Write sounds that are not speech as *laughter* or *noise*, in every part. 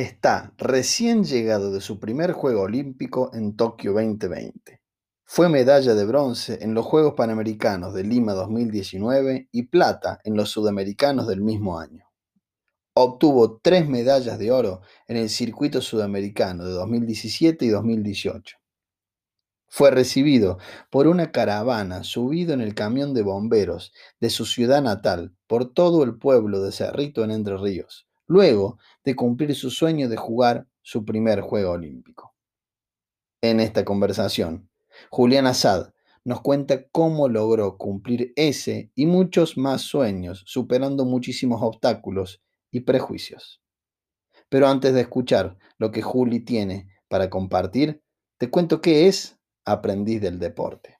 está recién llegado de su primer Juego Olímpico en Tokio 2020. Fue medalla de bronce en los Juegos Panamericanos de Lima 2019 y plata en los Sudamericanos del mismo año. Obtuvo tres medallas de oro en el circuito sudamericano de 2017 y 2018. Fue recibido por una caravana subido en el camión de bomberos de su ciudad natal por todo el pueblo de Cerrito en Entre Ríos, luego de cumplir su sueño de jugar su primer Juego Olímpico. En esta conversación, Julián Assad nos cuenta cómo logró cumplir ese y muchos más sueños, superando muchísimos obstáculos y prejuicios. Pero antes de escuchar lo que Juli tiene para compartir, te cuento qué es Aprendiz del Deporte.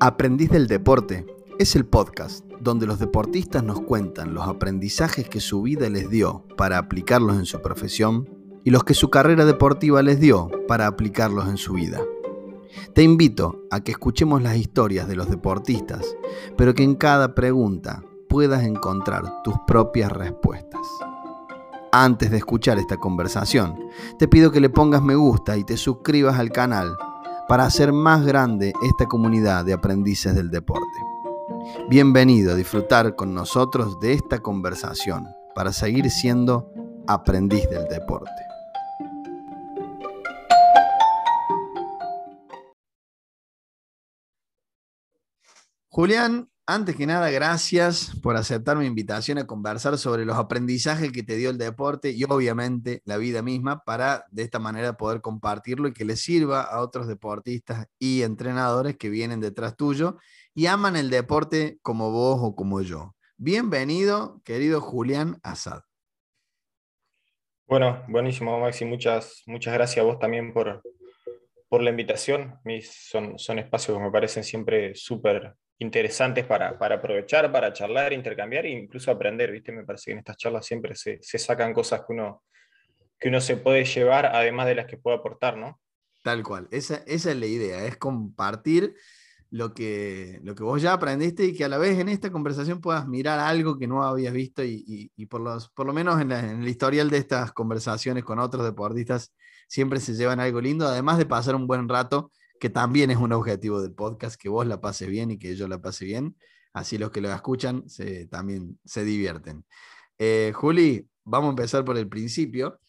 Aprendiz del Deporte es el podcast donde los deportistas nos cuentan los aprendizajes que su vida les dio para aplicarlos en su profesión y los que su carrera deportiva les dio para aplicarlos en su vida. Te invito a que escuchemos las historias de los deportistas, pero que en cada pregunta puedas encontrar tus propias respuestas. Antes de escuchar esta conversación, te pido que le pongas me gusta y te suscribas al canal para hacer más grande esta comunidad de aprendices del deporte. Bienvenido a disfrutar con nosotros de esta conversación para seguir siendo aprendiz del deporte. Julián, antes que nada, gracias por aceptar mi invitación a conversar sobre los aprendizajes que te dio el deporte y obviamente la vida misma para de esta manera poder compartirlo y que le sirva a otros deportistas y entrenadores que vienen detrás tuyo y aman el deporte como vos o como yo. Bienvenido, querido Julián Asad. Bueno, buenísimo, Maxi. Muchas, muchas gracias a vos también por, por la invitación. son, son espacios que me parecen siempre súper interesantes para, aprovechar, para charlar, intercambiar e incluso aprender. ¿viste? Me parece que en estas charlas siempre se, sacan cosas que uno, que uno se puede llevar, además de las que puede aportar, ¿no? Tal cual, esa, es la idea, es compartir lo que, lo que vos ya aprendiste y que a la vez en esta conversación puedas mirar algo que no habías visto y, por, los, por lo menos en, el historial de estas conversaciones con otros deportistas siempre se llevan algo lindo, además de pasar un buen rato que también es un objetivo del podcast, que vos la pases bien y que yo la pase bien. Así los que lo escuchan se, también se divierten. Eh, Juli, vamos a empezar por el principio,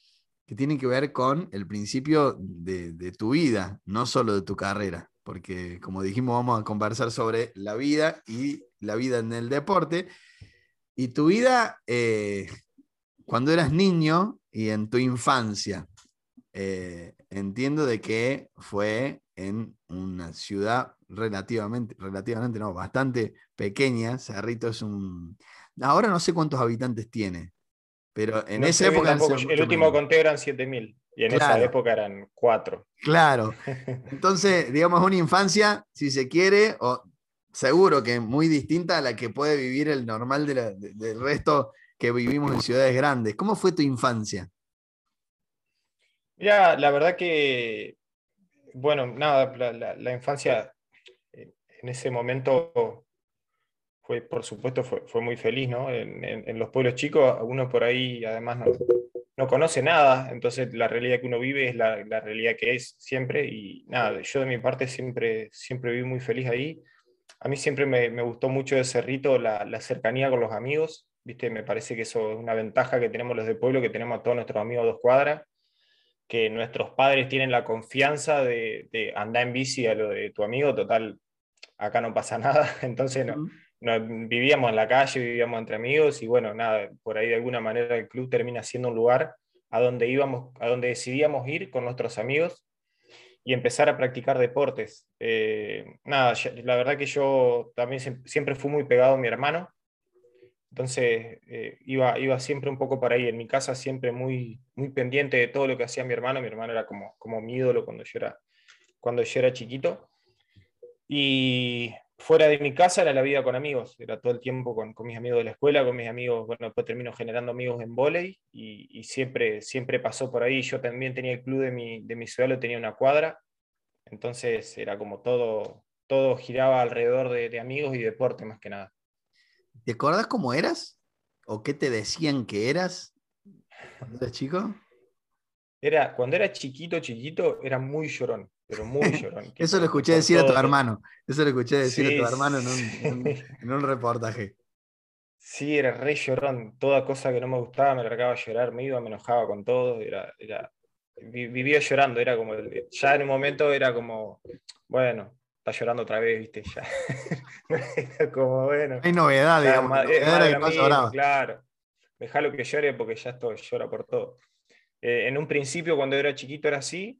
que tiene que ver con el principio de, tu vida, no solo de tu carrera, porque como dijimos, vamos a conversar sobre la vida y la vida en el deporte. Y tu vida eh, cuando eras niño y en tu infancia. Eh, entiendo de que fue en una ciudad relativamente, relativamente no, bastante pequeña. Cerrito es un... Ahora no sé cuántos habitantes tiene, pero en esa época... El último conté eran 7.000 y en esa época eran 4. Claro. *laughs* Entonces, digamos, una infancia, si se quiere, o seguro que muy distinta a la que puede vivir el normal del resto que vivimos en ciudades grandes. ¿Cómo fue tu infancia? Mira, la verdad que bueno, nada, la, infancia eh, en ese momento fue, por supuesto, fue, muy feliz, ¿no? En, los pueblos chicos, uno por ahí además no, conoce nada, entonces la realidad que uno vive es la, realidad que es siempre, y nada, yo de mi parte siempre, siempre viví muy feliz ahí. A mí siempre me, gustó mucho de Cerrito la, la cercanía con los amigos, ¿viste? Me parece que eso es una ventaja que tenemos los de pueblo, que tenemos a todos nuestros amigos a dos cuadras que nuestros padres tienen la confianza de, andar en bici a lo de tu amigo, total, acá no pasa *laughs* nada, entonces no, vivíamos en la calle, vivíamos entre amigos y bueno, nada, por ahí de alguna manera el club termina siendo un lugar a donde íbamos, a donde decidíamos ir con nuestros amigos y empezar a practicar deportes. Eh, nada, la verdad que yo también siempre fui muy pegado a mi hermano, entonces eh, iba, iba siempre un poco por ahí. En mi casa siempre muy, muy pendiente de todo lo que hacía mi hermano. Mi hermano era como, como mi ídolo cuando yo, era, cuando yo era chiquito. Y fuera de mi casa era la vida con amigos. Era todo el tiempo con, con mis amigos de la escuela, con mis amigos. Bueno, después termino generando amigos en volei y, y, siempre, siempre pasó por ahí. Yo también tenía el club de mi, de mi ciudad, lo tenía una cuadra. Entonces era como todo, todo giraba alrededor de, de amigos y deporte más que nada. ¿Te acuerdas cómo eras? o qué te decían que eras cuando eras chico? Era, cuando era chiquito, chiquito, era muy llorón, pero muy llorón. *laughs* Eso lo escuché decir a tu hermano. Eso lo escuché decir a tu hermano en un, en un reportaje. Sí, era re llorón. Toda cosa que no me gustaba me largaba a llorar, me iba, me enojaba con todo. Era, era, vivía llorando, era como. Ya en un momento era como, bueno, está llorando otra vez, viste, ya. *laughs* era como, bueno. Hay novedad, digamos. Era, claro. Dejalo que llore porque ya estoy, llora por todo. Eh, en un principio, cuando era chiquito, era así.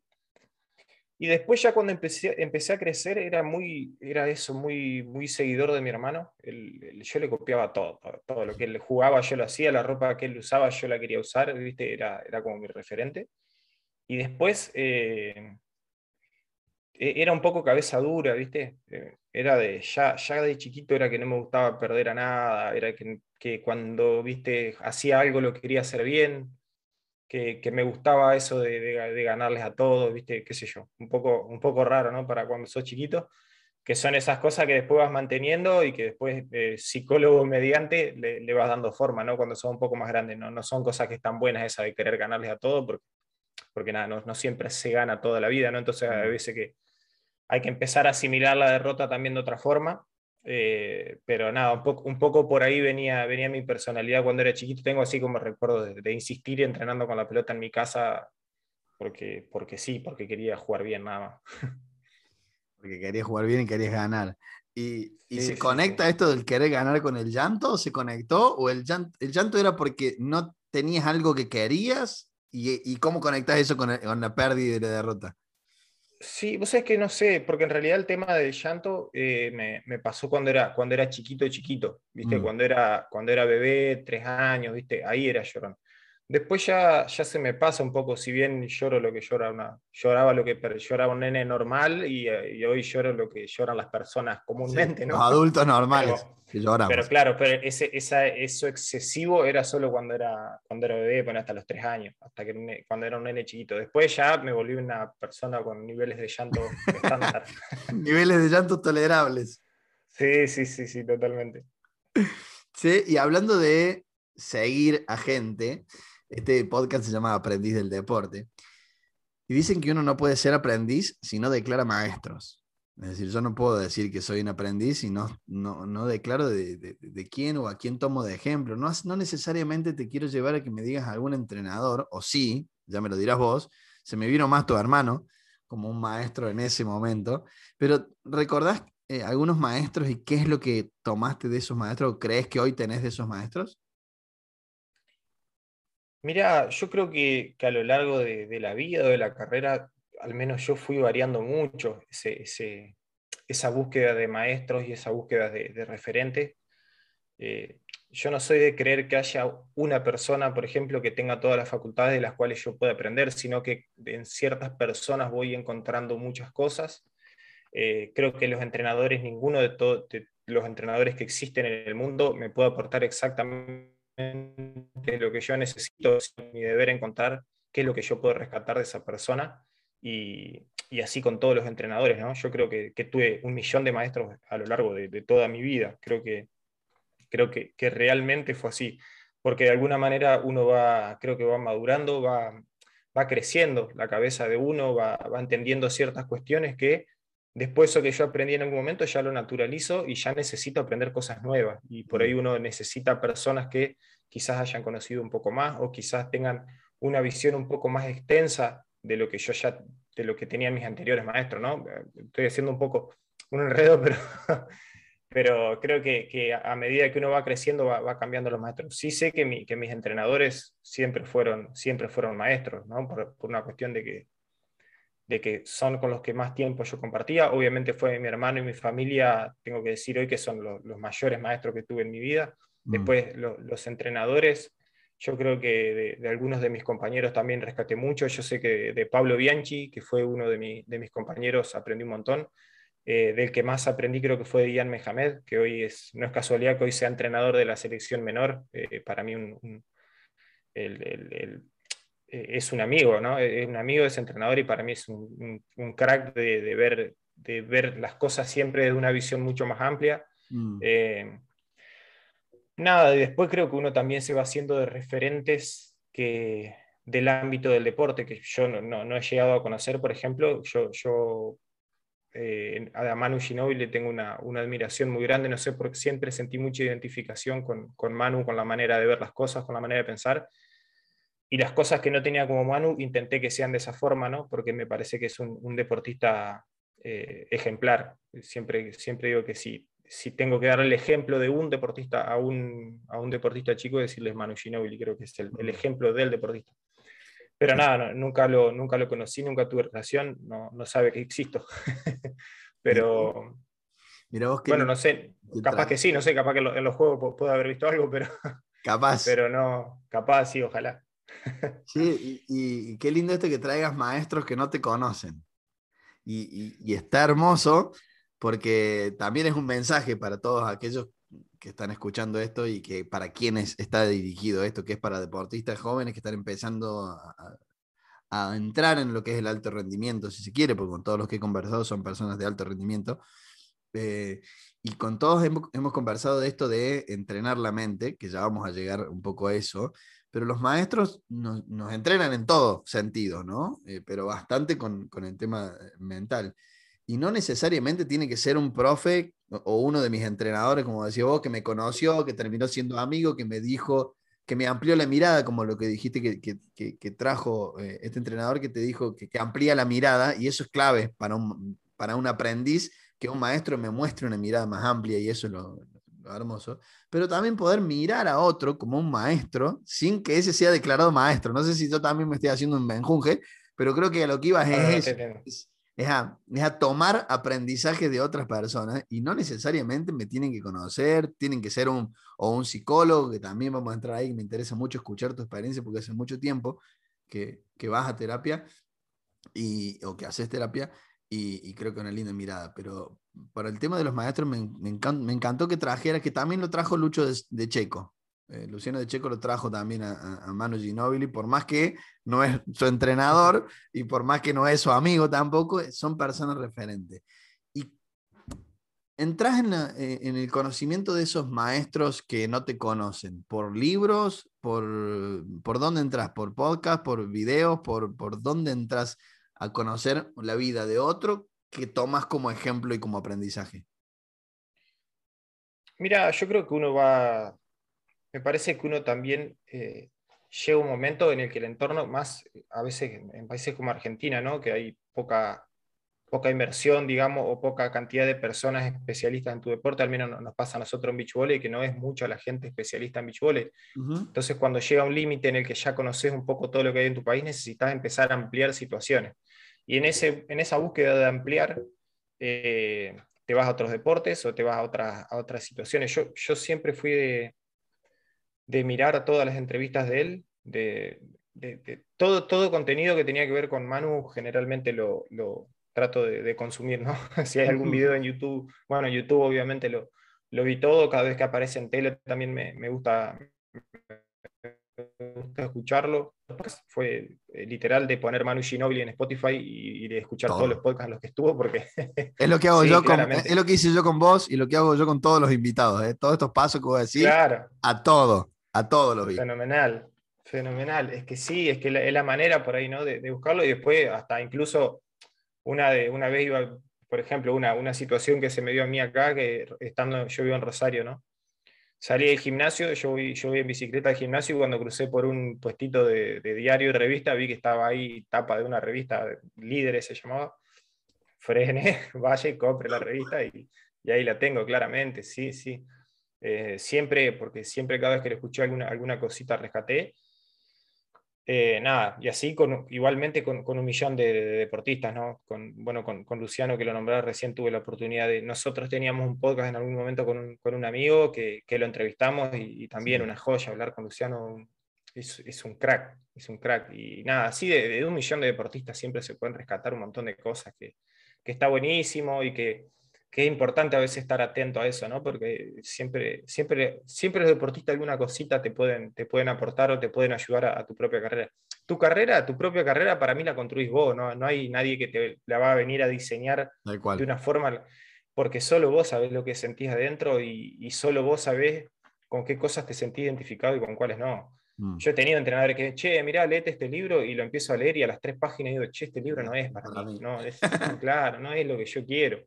Y después ya cuando empecé, empecé a crecer era muy, era eso, muy, muy seguidor de mi hermano. yo le copiaba todo, todo, lo que él jugaba yo lo hacía, la ropa que él usaba yo la quería usar, ¿viste? Era, era como mi referente. Y después eh, e, era un poco cabeza dura, ¿viste? Eh, era de, ya, ya de chiquito era que no me gustaba perder a nada, era que, que cuando, ¿viste? Hacía algo lo quería hacer bien, que, me gustaba eso de, ganarles a todos, ¿viste? qué sé yo, un poco, un poco raro, ¿no? Para cuando sos chiquito, que son esas cosas que después vas manteniendo y que después, eh, psicólogo mediante, le, vas dando forma, ¿no? Cuando sos un poco más grande, ¿no? No son cosas que están buenas esa de querer ganarles a todos, porque, porque nada, no, no siempre se gana toda la vida, ¿no? Entonces, a veces que hay que empezar a asimilar la derrota también de otra forma eh, pero nada, un poco, un poco por ahí venía, venía mi personalidad cuando era chiquito. Tengo así como recuerdo de, insistir entrenando con la pelota en mi casa porque, porque sí, porque quería jugar bien nada más. *laughs* Porque quería jugar bien y querías ganar. ¿Y, y se conecta esto del querer ganar con el llanto? ¿Se conectó? ¿O el llanto, el llanto era porque no tenías algo que querías? ¿Y, y cómo conectas eso con, con la pérdida y la derrota? Sí, vos sabés que no sé, porque en realidad el tema del llanto eh, me, me, pasó cuando era, cuando era chiquito, chiquito, ¿viste? Mm. Cuando, era, cuando era bebé, tres años, ¿viste? Ahí era llorón. Después ya, ya se me pasa un poco, si bien lloro lo que llora una, lloraba lo que lloraba un nene normal y, y hoy lloro lo que lloran las personas comúnmente, ¿no? Los adultos normales pero, claro, pero ese, esa, eso excesivo era solo cuando era, cuando era bebé, bueno, hasta los tres años, hasta que cuando era un nene chiquito. Después ya me volví una persona con niveles de llanto *laughs* estándar. niveles de llanto tolerables. Sí, sí, sí, sí, totalmente. Sí, y hablando de seguir a gente, este podcast se llama Aprendiz del Deporte. Y dicen que uno no puede ser aprendiz si no declara maestros. Es decir, yo no puedo decir que soy un aprendiz y no, no, declaro de, quién o a quién tomo de ejemplo. No, no necesariamente te quiero llevar a que me digas algún entrenador, o sí, ya me lo dirás vos, se me vino más tu hermano como un maestro en ese momento, pero ¿recordás eh, algunos maestros y qué es lo que tomaste de esos maestros o crees que hoy tenés de esos maestros? Mira, yo creo que, a lo largo de, la vida o de la carrera, al menos yo fui variando mucho ese, esa búsqueda de maestros y esa búsqueda de, referentes. Eh, yo no soy de creer que haya una persona, por ejemplo, que tenga todas las facultades de las cuales yo pueda aprender, sino que en ciertas personas voy encontrando muchas cosas. Eh, creo que los entrenadores, ninguno de, todos los entrenadores que existen en el mundo me puede aportar exactamente lo que yo necesito, es mi deber encontrar qué es lo que yo puedo rescatar de esa persona y, así con todos los entrenadores. ¿no? Yo creo que, tuve un millón de maestros a lo largo de, toda mi vida. Creo, que, creo que, realmente fue así, porque de alguna manera uno va, creo que va madurando, va, va creciendo la cabeza de uno, va, va entendiendo ciertas cuestiones que después eso que yo aprendí en algún momento ya lo naturalizo y ya necesito aprender cosas nuevas. Y por ahí uno necesita personas que quizás hayan conocido un poco más o quizás tengan una visión un poco más extensa de lo que yo ya, de lo que tenían mis anteriores maestros, ¿no? Estoy haciendo un poco un enredo, pero, *laughs* pero creo que, a medida que uno va creciendo va, cambiando los maestros. Sí sé que, que, mis entrenadores siempre fueron, siempre fueron maestros, ¿no? Por, una cuestión de que, de que son con los que más tiempo yo compartía. Obviamente fue mi hermano y mi familia, tengo que decir hoy que son los, mayores maestros que tuve en mi vida. Mm. Después los entrenadores yo creo que de, algunos de mis compañeros también rescaté mucho. Yo sé que de Pablo Bianchi, que fue uno de, mis compañeros, aprendí un montón. Eh, del que más aprendí creo que fue de Ian Mehamed, que hoy es, no es casualidad que hoy sea entrenador de la selección menor. Eh, para mí eh, es un amigo, ¿no? Es un amigo, es entrenador y para mí es un, crack de, ver, de ver las cosas siempre de una visión mucho más amplia. Mm. Nada, después creo que uno también se va haciendo de referentes que, del ámbito del deporte, que yo no, he llegado a conocer, por ejemplo, yo, yo eh, a Manu Ginóbili le tengo una, admiración muy grande, no sé, porque siempre sentí mucha identificación con, con, Manu, con la manera de ver las cosas, con la manera de pensar, y las cosas que no tenía como Manu intenté que sean de esa forma, ¿no? porque me parece que es un, deportista eh, ejemplar, siempre, siempre digo que sí, si tengo que dar el ejemplo de un deportista a un, a un deportista chico, decirles Manu Ginóbili, creo que es el, el ejemplo del deportista. Pero nada, nunca, lo, nunca lo conocí, nunca tuve relación, no, no sabe que existo. *laughs* pero. Mira vos bueno, no sé, capaz que sí, no sé, capaz que en los juegos puedo haber visto algo, pero. *laughs* Capaz. Pero no, capaz sí, ojalá. *laughs* Sí, y, qué lindo esto que traigas maestros que no te conocen. Y, y, está hermoso porque también es un mensaje para todos aquellos que están escuchando esto y que para quienes está dirigido esto, que es para deportistas jóvenes que están empezando a, entrar en lo que es el alto rendimiento, si se quiere, porque con todos los que he conversado son personas de alto rendimiento. Eh, y con todos hemos, conversado de esto de entrenar la mente, que ya vamos a llegar un poco a eso, pero los maestros nos, entrenan en todo sentido, ¿no? Eh, pero bastante con, con el tema mental. Y no necesariamente tiene que ser un profe o uno de mis entrenadores, como decía vos, que me conoció, que terminó siendo amigo, que me dijo, que me amplió la mirada, como lo que dijiste que, que, que, trajo eh, este entrenador que te dijo que, amplía la mirada, y eso es clave para un, para un aprendiz, que un maestro me muestre una mirada más amplia, y eso es lo, hermoso, pero también poder mirar a otro como un maestro sin que ese sea declarado maestro. No sé si yo también me estoy haciendo un menjunje, pero creo que a lo que ibas es, es a, tomar aprendizaje de otras personas y no necesariamente me tienen que conocer, tienen que ser un, o un psicólogo, que también vamos a entrar ahí, me interesa mucho escuchar tu experiencia porque hace mucho tiempo que, que vas a terapia y, o que haces terapia y, creo que una linda mirada, pero para el tema de los maestros me, me, encantó, que trajera, que también lo trajo Lucho de Checo, eh, Luciano de Checo lo trajo también a, a, Manu Ginóbili, por más que no es su entrenador *laughs* y por más que no es su amigo tampoco, son personas referentes. Y entras en, eh, en, el conocimiento de esos maestros que no te conocen, por libros, por, por dónde entras, por podcast, por videos, por, por dónde entras a conocer la vida de otro que tomas como ejemplo y como aprendizaje. Mira, yo creo que uno va me parece que uno también eh, llega un momento en el que el entorno, más a veces en países como Argentina, ¿no? que hay poca, poca inversión, digamos, o poca cantidad de personas especialistas en tu deporte, al menos nos pasa a nosotros en beach volley, que no es mucha la gente especialista en beach volley. Entonces, cuando llega un límite en el que ya conoces un poco todo lo que hay en tu país, necesitas empezar a ampliar situaciones. Y en, ese, en esa búsqueda de ampliar, eh, te vas a otros deportes o te vas a otras, a otras situaciones. Yo, yo siempre fui de, de mirar todas las entrevistas de él, de, todo, todo contenido que tenía que ver con Manu, generalmente lo, trato de, consumir, ¿no? *laughs* si hay algún video en YouTube, bueno, YouTube obviamente lo, lo vi todo, cada vez que aparece en tele también me, gusta, escucharlo. Fue literal de poner Manu Ginobili en Spotify y, de escuchar todos los podcasts en los que estuvo, porque... Es lo que hago *laughs* yo con, es lo que hice yo con vos y lo que hago yo con todos los invitados, ¿eh? todos estos pasos que voy a decir, a todo. A todos días. Fenomenal, fenomenal. Es que sí, es que es la manera por ahí, ¿no? De, buscarlo y después hasta incluso una, de, una vez iba, por ejemplo, una, una situación que se me dio a mí acá, que estando, yo vivo en Rosario, ¿no? Salí del gimnasio, yo voy, yo voy en bicicleta al gimnasio y cuando crucé por un puestito de, diario y revista vi que estaba ahí tapa de una revista, Líderes se llamaba. Frene, *laughs* vaya y compre la revista y, y ahí la tengo claramente, sí, sí. Eh, siempre, porque siempre cada vez que le escuché alguna, alguna cosita rescaté. Eh, nada, y así con, igualmente con, con un millón de, deportistas, ¿no? Con, bueno, con, con, Luciano, que lo nombré recién, tuve la oportunidad de... Nosotros teníamos un podcast en algún momento con un, con un amigo que, que, lo entrevistamos y, también una joya, hablar con Luciano es, es, un crack, es un crack. Y nada, así de, de, un millón de deportistas siempre se pueden rescatar un montón de cosas que, que está buenísimo y que, es importante a veces estar atento a eso, ¿no? Porque siempre, siempre, siempre los deportistas alguna cosita te pueden, te pueden aportar o te pueden ayudar a, tu propia carrera. Tu carrera, tu propia carrera, para mí la construís vos, ¿no? No hay nadie que te la va a venir a diseñar de una forma, porque solo vos sabés lo que sentís adentro y, y solo vos sabés con qué cosas te sentís identificado y con cuáles no. Mm. Yo he tenido entrenadores que, che, mirá, léete este libro y lo empiezo a leer y a las tres páginas digo, che, este libro no es para, mí, no, es, *laughs* claro, no es lo que yo quiero.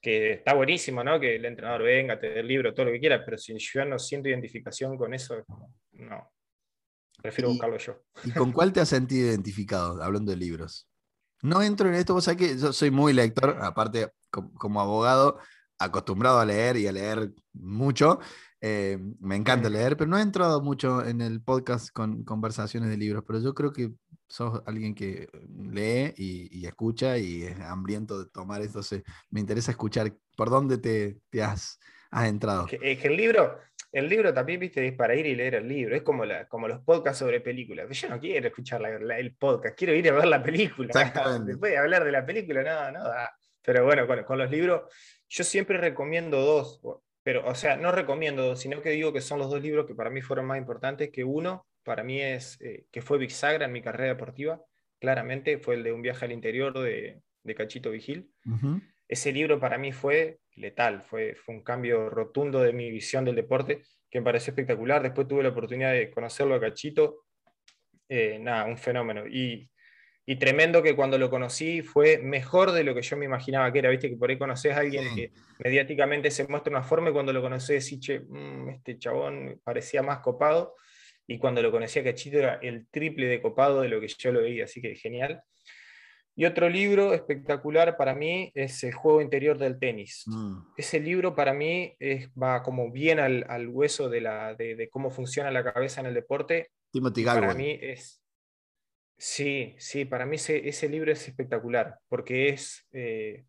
Que está buenísimo, ¿no? Que el entrenador venga, te dé el libro, todo lo que quiera, pero si yo no siento identificación con eso, no. Prefiero buscarlo yo. ¿Y con cuál te has sentido identificado, hablando de libros? No entro en esto, vos sabés que yo soy muy lector, aparte como abogado, acostumbrado a leer y a leer mucho. Eh, me encanta leer, pero no he entrado mucho en el podcast con conversaciones de libros, pero yo creo que sos alguien que lee y, escucha y es hambriento de tomar esto. me interesa escuchar por dónde te, te has, has, entrado. Es que, el libro, el libro también, viste, es para ir y leer el libro. Es como, la, como los podcasts sobre películas. Yo no quiero escuchar el podcast, quiero ir a ver la película. *laughs* Después de hablar de la película, no, no Pero bueno, con, con los libros, yo siempre recomiendo dos pero, o sea, no recomiendo, sino que digo que son los dos libros que para mí fueron más importantes, que uno, para mí es, eh, que fue bisagra en mi carrera deportiva, claramente, fue el de Un viaje al interior de, de Cachito Vigil. Ese libro para mí fue letal, fue, fue un cambio rotundo de mi visión del deporte, que me pareció espectacular. Después tuve la oportunidad de conocerlo a Cachito, eh, nada, un fenómeno. Y y tremendo que cuando lo conocí fue mejor de lo que yo me imaginaba que era, viste que por ahí conoces a alguien que mediáticamente se muestra una forma y cuando lo conoces decís, che, mm, este chabón parecía más copado y cuando lo conocía Cachito era el triple de copado de lo que yo lo veía, así que genial. Y otro libro espectacular para mí es El juego interior del tenis. Mm. Ese libro para mí es, va como bien al, al hueso de, la, de, de, cómo funciona la cabeza en el deporte. Timothy Para mí es Sí, sí, para mí ese, libro es espectacular, porque es eh,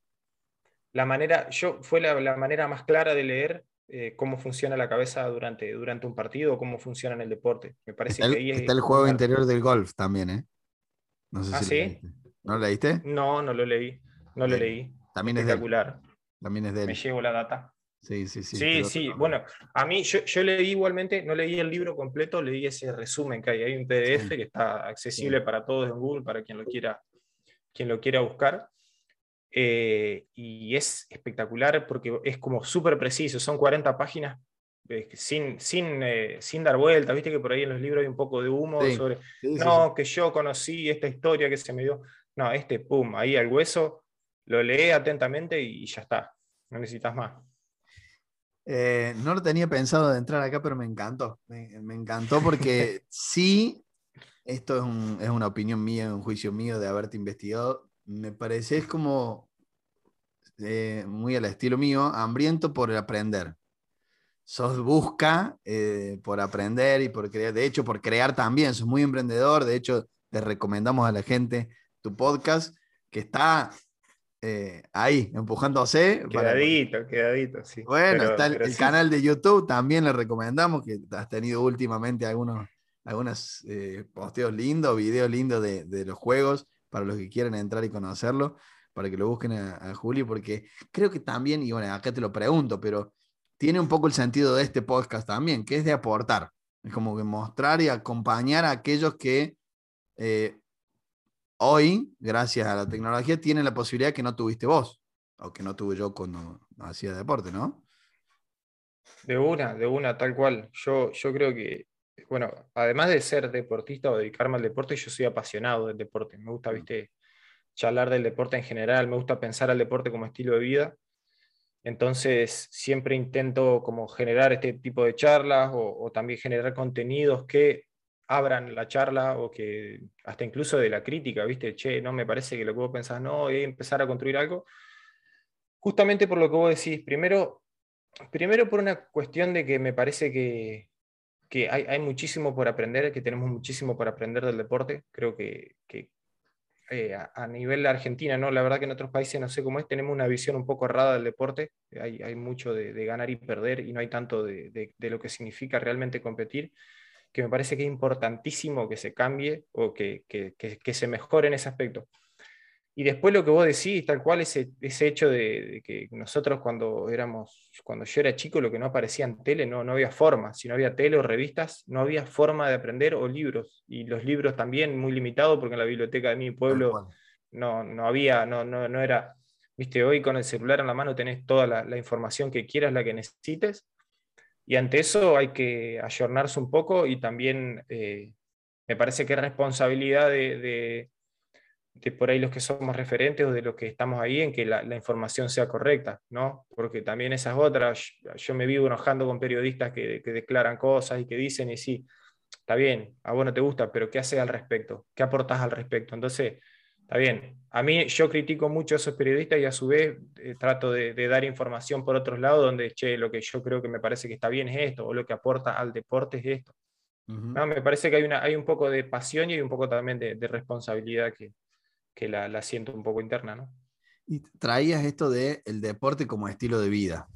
la manera, yo fue la, manera más clara de leer eh, cómo funciona la cabeza durante, durante un partido o cómo funciona en el deporte. Me parece está que el, está el juego interior del golf también, ¿eh? No sé ¿Ah, sí? ¿No lo leíste? No, no lo leí, no lo leí. También espectacular. También es de él. Me llevo la data. Sí, sí, sí. Sí, sí. Bueno, a mí yo, leí igualmente, no leí el libro completo, leí ese resumen que hay. Hay un PDF que está accesible para todos en Google, para quien lo quiera, quien lo quiera buscar. Eh, y es espectacular porque es como súper preciso, son 40 páginas sin, sin, eh, sin dar vuelta, viste que por ahí en los libros hay un poco de humo sobre, no, que yo conocí esta historia que se me dio, no, este, pum, ahí al hueso, lo lee atentamente y ya está, no necesitas más. Eh, no lo tenía pensado de entrar acá, pero me encantó. Me, encantó porque *laughs* sí, esto es, una opinión mía, un juicio mío de haberte investigado. Me parece es como eh, muy al estilo mío, hambriento por aprender. Sos busca eh, por aprender y por crear, de hecho, por crear también. Sos muy emprendedor. De hecho, te recomendamos a la gente tu podcast que está eh, ahí, empujándose. Quedadito, quedadito, sí. Bueno, está el, canal de YouTube, también le recomendamos, que has tenido últimamente algunos, algunos eh, posteos lindos, videos lindos de, los juegos, para los que quieran entrar y conocerlo, para que lo busquen a, a Juli, porque creo que también, y bueno, acá te lo pregunto, pero tiene un poco el sentido de este podcast también, que es de aportar. Es como que mostrar y acompañar a aquellos que eh, hoy, gracias a la tecnología, tiene la posibilidad que no tuviste vos, o que no tuve yo cuando hacía deporte, ¿no? De una, de una, tal cual. Yo, yo creo que, bueno, además de ser deportista o dedicarme al deporte, yo soy apasionado del deporte. Me gusta, viste, charlar del deporte en general, me gusta pensar al deporte como estilo de vida. Entonces, siempre intento como generar este tipo de charlas o, o también generar contenidos que abran la charla o que hasta incluso de la crítica, ¿viste? Che, no me parece que lo que vos pensás, no, y empezar a construir algo. Justamente por lo que vos decís, primero, primero por una cuestión de que me parece que, que hay, hay, muchísimo por aprender, que tenemos muchísimo por aprender del deporte. Creo que, que eh, a, nivel Argentina, ¿no? la verdad que en otros países, no sé cómo es, tenemos una visión un poco errada del deporte. Hay, hay mucho de, ganar y perder y no hay tanto de, de lo que significa realmente competir que me parece que es importantísimo que se cambie o que, que, que, se mejore en ese aspecto. Y después lo que vos decís, tal cual ese, ese hecho de, que nosotros cuando éramos, cuando yo era chico, lo que no aparecía en tele, no, no había forma. Si no había tele o revistas, no había forma de aprender o libros. Y los libros también muy limitados, porque en la biblioteca de mi pueblo no, no había, no, no, no era, viste, hoy con el celular en la mano tenés toda la, la información que quieras, la que necesites Y ante eso hay que ayornarse un poco y también eh, me parece que es responsabilidad de, de, por ahí los que somos referentes o de los que estamos ahí en que la, información sea correcta, ¿no? Porque también esas otras, yo me vivo enojando con periodistas que, que declaran cosas y que dicen y sí, está bien, a vos no te gusta, pero ¿qué haces al respecto? ¿Qué aportas al respecto? Entonces, Está bien. A mí yo critico mucho a esos periodistas y a su vez eh, trato de, dar información por otros lados donde, che, lo que yo creo que me parece que está bien es esto, o lo que aporta al deporte es esto. no, me parece que hay, una, hay un poco de pasión y hay un poco también de, responsabilidad que, que la, la, siento un poco interna. ¿no? Y traías esto de el deporte como estilo de vida.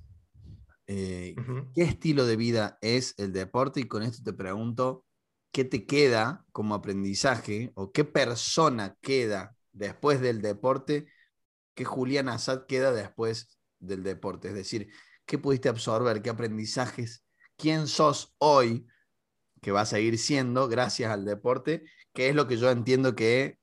Eh, ¿Qué estilo de vida es el deporte? Y con esto te pregunto, ¿qué te queda como aprendizaje o qué persona queda después del deporte, ¿qué Julián Assad queda después del deporte? Es decir, ¿qué pudiste absorber? ¿Qué aprendizajes? ¿Quién sos hoy? Que va a seguir siendo gracias al deporte, que es lo que yo entiendo que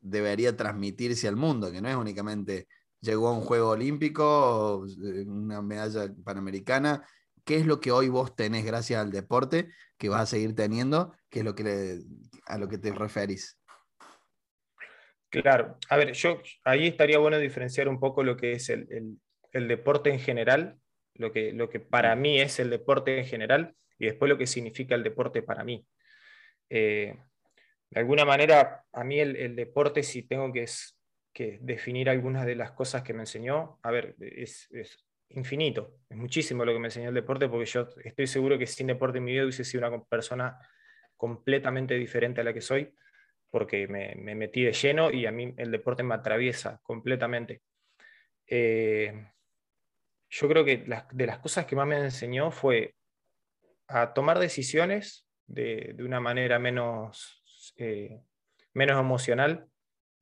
debería transmitirse al mundo, que no es únicamente llegó a un juego olímpico eh, una medalla panamericana. ¿Qué es lo que hoy vos tenés gracias al deporte que vas a seguir teniendo? ¿Qué es lo que a lo que te referís? Claro, a ver, yo ahí estaría bueno diferenciar un poco lo que es el, deporte en general, lo que, lo que para mí es el deporte en general, y después lo que significa el deporte para mí. Eh, de alguna manera, a mí el, deporte, si tengo que, que, definir algunas de las cosas que me enseñó, a ver, es, infinito, es muchísimo lo que me enseñó el deporte, porque yo estoy seguro que sin deporte en mi vida hubiese sido una persona completamente diferente a la que soy porque me, metí de lleno y a mí el deporte me atraviesa completamente. Eh, yo creo que de las cosas que más me enseñó fue a tomar decisiones de, una manera menos, eh, menos emocional,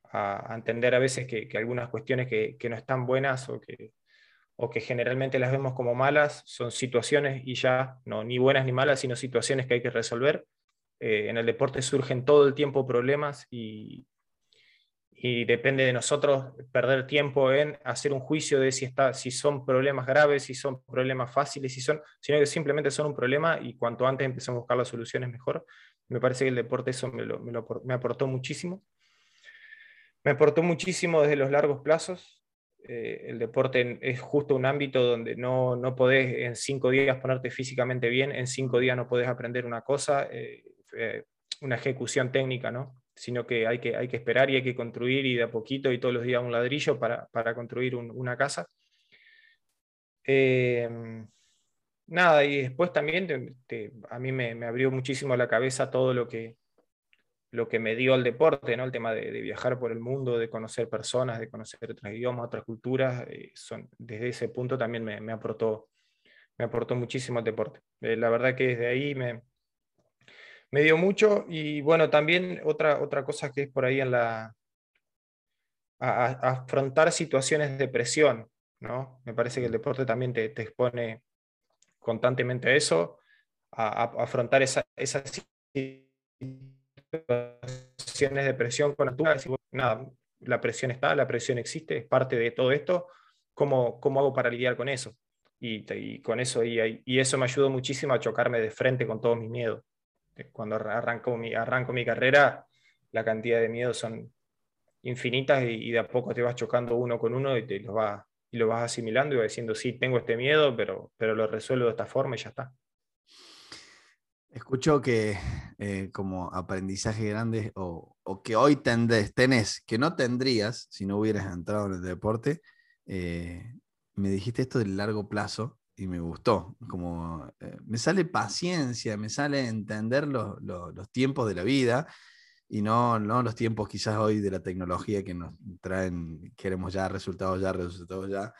a, entender a veces que, algunas cuestiones que, no están buenas o que, o que generalmente las vemos como malas son situaciones y ya, no, ni buenas ni malas, sino situaciones que hay que resolver eh, en el deporte surgen todo el tiempo problemas y, depende de nosotros perder tiempo en hacer un juicio de si, está, si son problemas graves, si son problemas fáciles, si son, sino que simplemente son un problema y cuanto antes empezamos a buscar las soluciones mejor. Me parece que el deporte eso me, me, aportó muchísimo. Me aportó muchísimo desde los largos plazos. Eh, el deporte es justo un ámbito donde no, no, podés en cinco días ponerte físicamente bien, en cinco días no podés aprender una cosa. Eh, eh, una ejecución técnica, ¿no? sino que hay, que hay que esperar y hay que construir y de a poquito y todos los días un ladrillo para, para construir una casa. Eh, nada, y después también a mí me, abrió muchísimo la cabeza todo lo que, lo que me dio el deporte, ¿no? el tema de, viajar por el mundo, de conocer personas, de conocer otros idiomas, otras culturas. Eh, son, desde ese punto también me, me, aportó, me aportó muchísimo el deporte. la verdad que desde ahí me, me dio mucho y bueno, también otra, otra cosa que es por ahí en la... Afrontar situaciones de presión, ¿no? Me parece que el deporte también te, te expone constantemente a eso, a, afrontar esa, esas situaciones de presión con altura, nada, la presión está, la presión existe, es parte de todo esto, ¿cómo, cómo hago para lidiar con eso? Y, y con eso, y, y, eso me ayudó muchísimo a chocarme de frente con todos mis miedos cuando arranco mi, arranco mi carrera, la cantidad de miedos son infinitas y, de a poco te vas chocando uno con uno y, te lo, vas, y lo vas asimilando y vas diciendo, sí, tengo este miedo, pero, pero lo resuelvo de esta forma y ya está. Escucho que eh, como aprendizaje grande o, o, que hoy tendés, tenés, que no tendrías si no hubieras entrado en el deporte, eh, me dijiste esto del largo plazo y me gustó. Como eh, me sale paciencia, me sale entender los, tiempos de la vida y no, no los tiempos quizás hoy de la tecnología que nos traen, queremos ya resultados ya, resultados ya.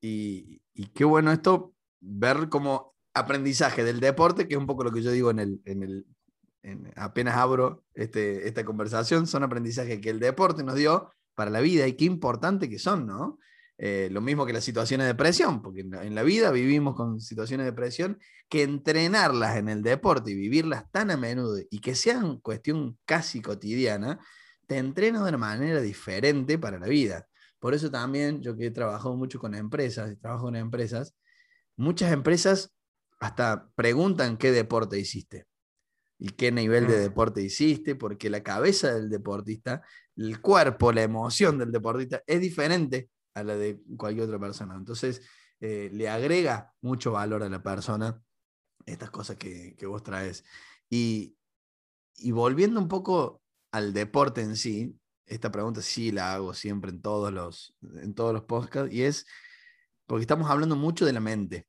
Y, qué bueno esto, ver como aprendizaje del deporte, que es un poco lo que yo digo en el, en el apenas abro este, esta conversación, son aprendizajes que el deporte nos dio para la vida y qué importante que son, ¿no? Eh, lo mismo que las situaciones de presión, porque en la, vida vivimos con situaciones de presión, que entrenarlas en el deporte y vivirlas tan a menudo y que sean cuestión casi cotidiana, te entreno de una manera diferente para la vida. Por eso también yo que he trabajado mucho con empresas, trabajo con empresas, muchas empresas hasta preguntan qué deporte hiciste y qué nivel de mm. deporte hiciste, porque la cabeza del deportista, el cuerpo, la emoción del deportista es diferente a la de cualquier otra persona. Entonces, eh, le agrega mucho valor a la persona estas cosas que, vos traes. Y, y, volviendo un poco al deporte en sí, esta pregunta sí la hago siempre en todos los, en todos los podcasts, y es porque estamos hablando mucho de la mente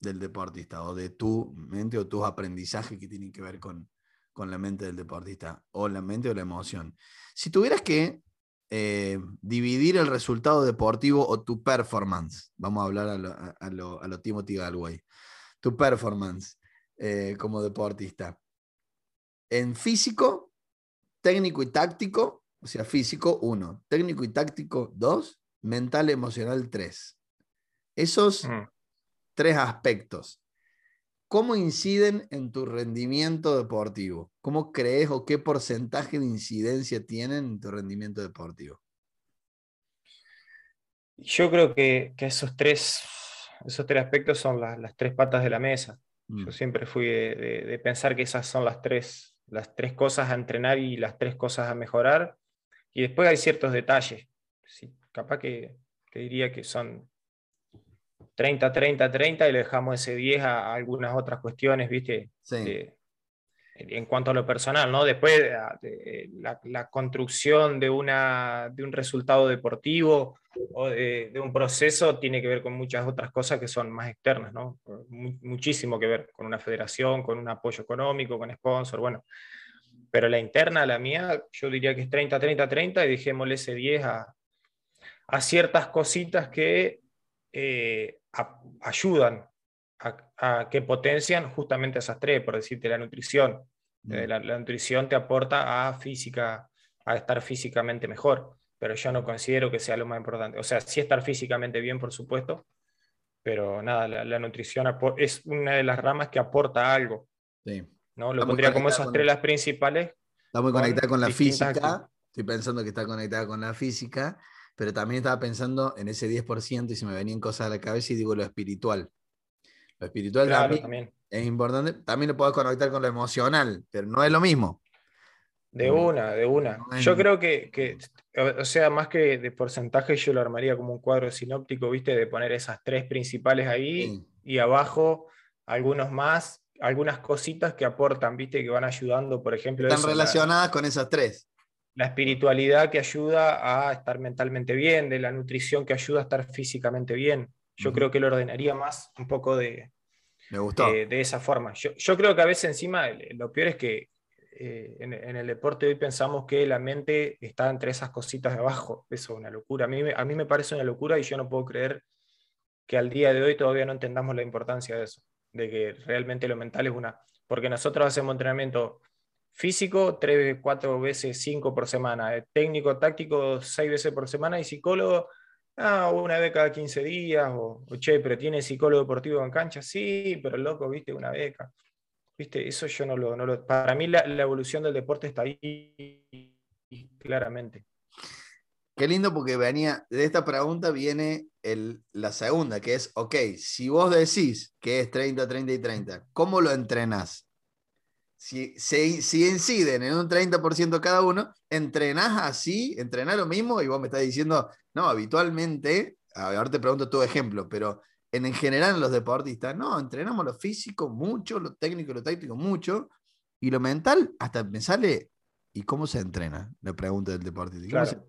del deportista o de tu mente o tus aprendizajes que tienen que ver con, con la mente del deportista o la mente o la emoción. Si tuvieras que eh, dividir el resultado deportivo o tu performance, vamos a hablar a lo, a lo, a lo Timothy Galway, tu performance eh, como deportista, en físico, técnico y táctico, o sea, físico, uno, técnico y táctico, dos, mental, emocional, tres. Esos mm. tres aspectos. ¿Cómo inciden en tu rendimiento deportivo? ¿Cómo crees o qué porcentaje de incidencia tienen en tu rendimiento deportivo? Yo creo que, esos, tres, esos tres aspectos son las tres patas de la mesa. Yo mm. siempre fui de, pensar que esas son las tres, las tres cosas a entrenar y las tres cosas a mejorar. Y después hay ciertos detalles. Sí, capaz que, que diría que son 30, 30, 30 y le dejamos ese 10 a, algunas otras cuestiones, ¿viste? en cuanto a lo personal, ¿no? Después, la, construcción de, una, de un resultado deportivo o de, un proceso tiene que ver con muchas otras cosas que son más externas, ¿no? muchísimo que ver con una federación, con un apoyo económico, con sponsor, bueno. Pero la interna, la mía, yo diría que es 30, 30, 30 y dejémosle ese 10 a, a ciertas cositas que eh, ayudan a, que potencian justamente esas tres, por decirte, la nutrición. Mm. Eh, la, nutrición te aporta a física, a estar físicamente mejor, pero yo no considero que sea lo más importante. O sea, sí estar físicamente bien, por supuesto, pero nada, la, nutrición es una de las ramas que aporta algo. Sí. ¿no? Lo pondría como esas tres las principales. Está muy conectada con la física. Estoy pensando que está conectada con la física pero también estaba pensando en ese 10% y se me venían cosas a la cabeza y digo lo espiritual. Lo espiritual también, es importante. También lo puedo conectar con lo emocional, pero no es lo mismo. De una, de una. yo creo que, o sea, más que de porcentaje, yo lo armaría como un cuadro sinóptico, ¿viste? De poner esas tres principales ahí y abajo algunos más, algunas cositas que aportan, ¿viste? Que van ayudando, por ejemplo. Están relacionadas con esas tres la espiritualidad que ayuda a estar mentalmente bien, de la nutrición que ayuda a estar físicamente bien. Yo creo que lo ordenaría más un poco de, de, esa forma. Yo, creo que a veces encima lo peor es que eh, en, el deporte hoy pensamos que la mente está entre esas cositas de abajo. Eso es una locura. A mí, a mí me parece una locura y yo no puedo creer que al día de hoy todavía no entendamos la importancia de eso, de que realmente lo mental es una... Porque nosotros hacemos entrenamiento físico, tres, cuatro veces, cinco por semana, eh, técnico, táctico, seis veces por semana y psicólogo, ah, una vez cada 15 días, o, che, pero tiene psicólogo deportivo en cancha, sí, pero loco, viste, una beca. Viste, eso yo no lo, no lo para mí la, evolución del deporte está ahí claramente. Qué lindo porque venía, de esta pregunta viene el, la segunda, que es, ok, si vos decís que es 30, 30 y 30, ¿cómo lo entrenas? Si, si, inciden en un 30% cada uno, entrenás así, entrenás lo mismo y vos me estás diciendo, no, habitualmente, ahora te pregunto tu ejemplo, pero en, general los deportistas, no, entrenamos lo físico mucho, lo técnico, lo táctico mucho, y lo mental hasta me sale, ¿y cómo se entrena? La pregunta del deportista.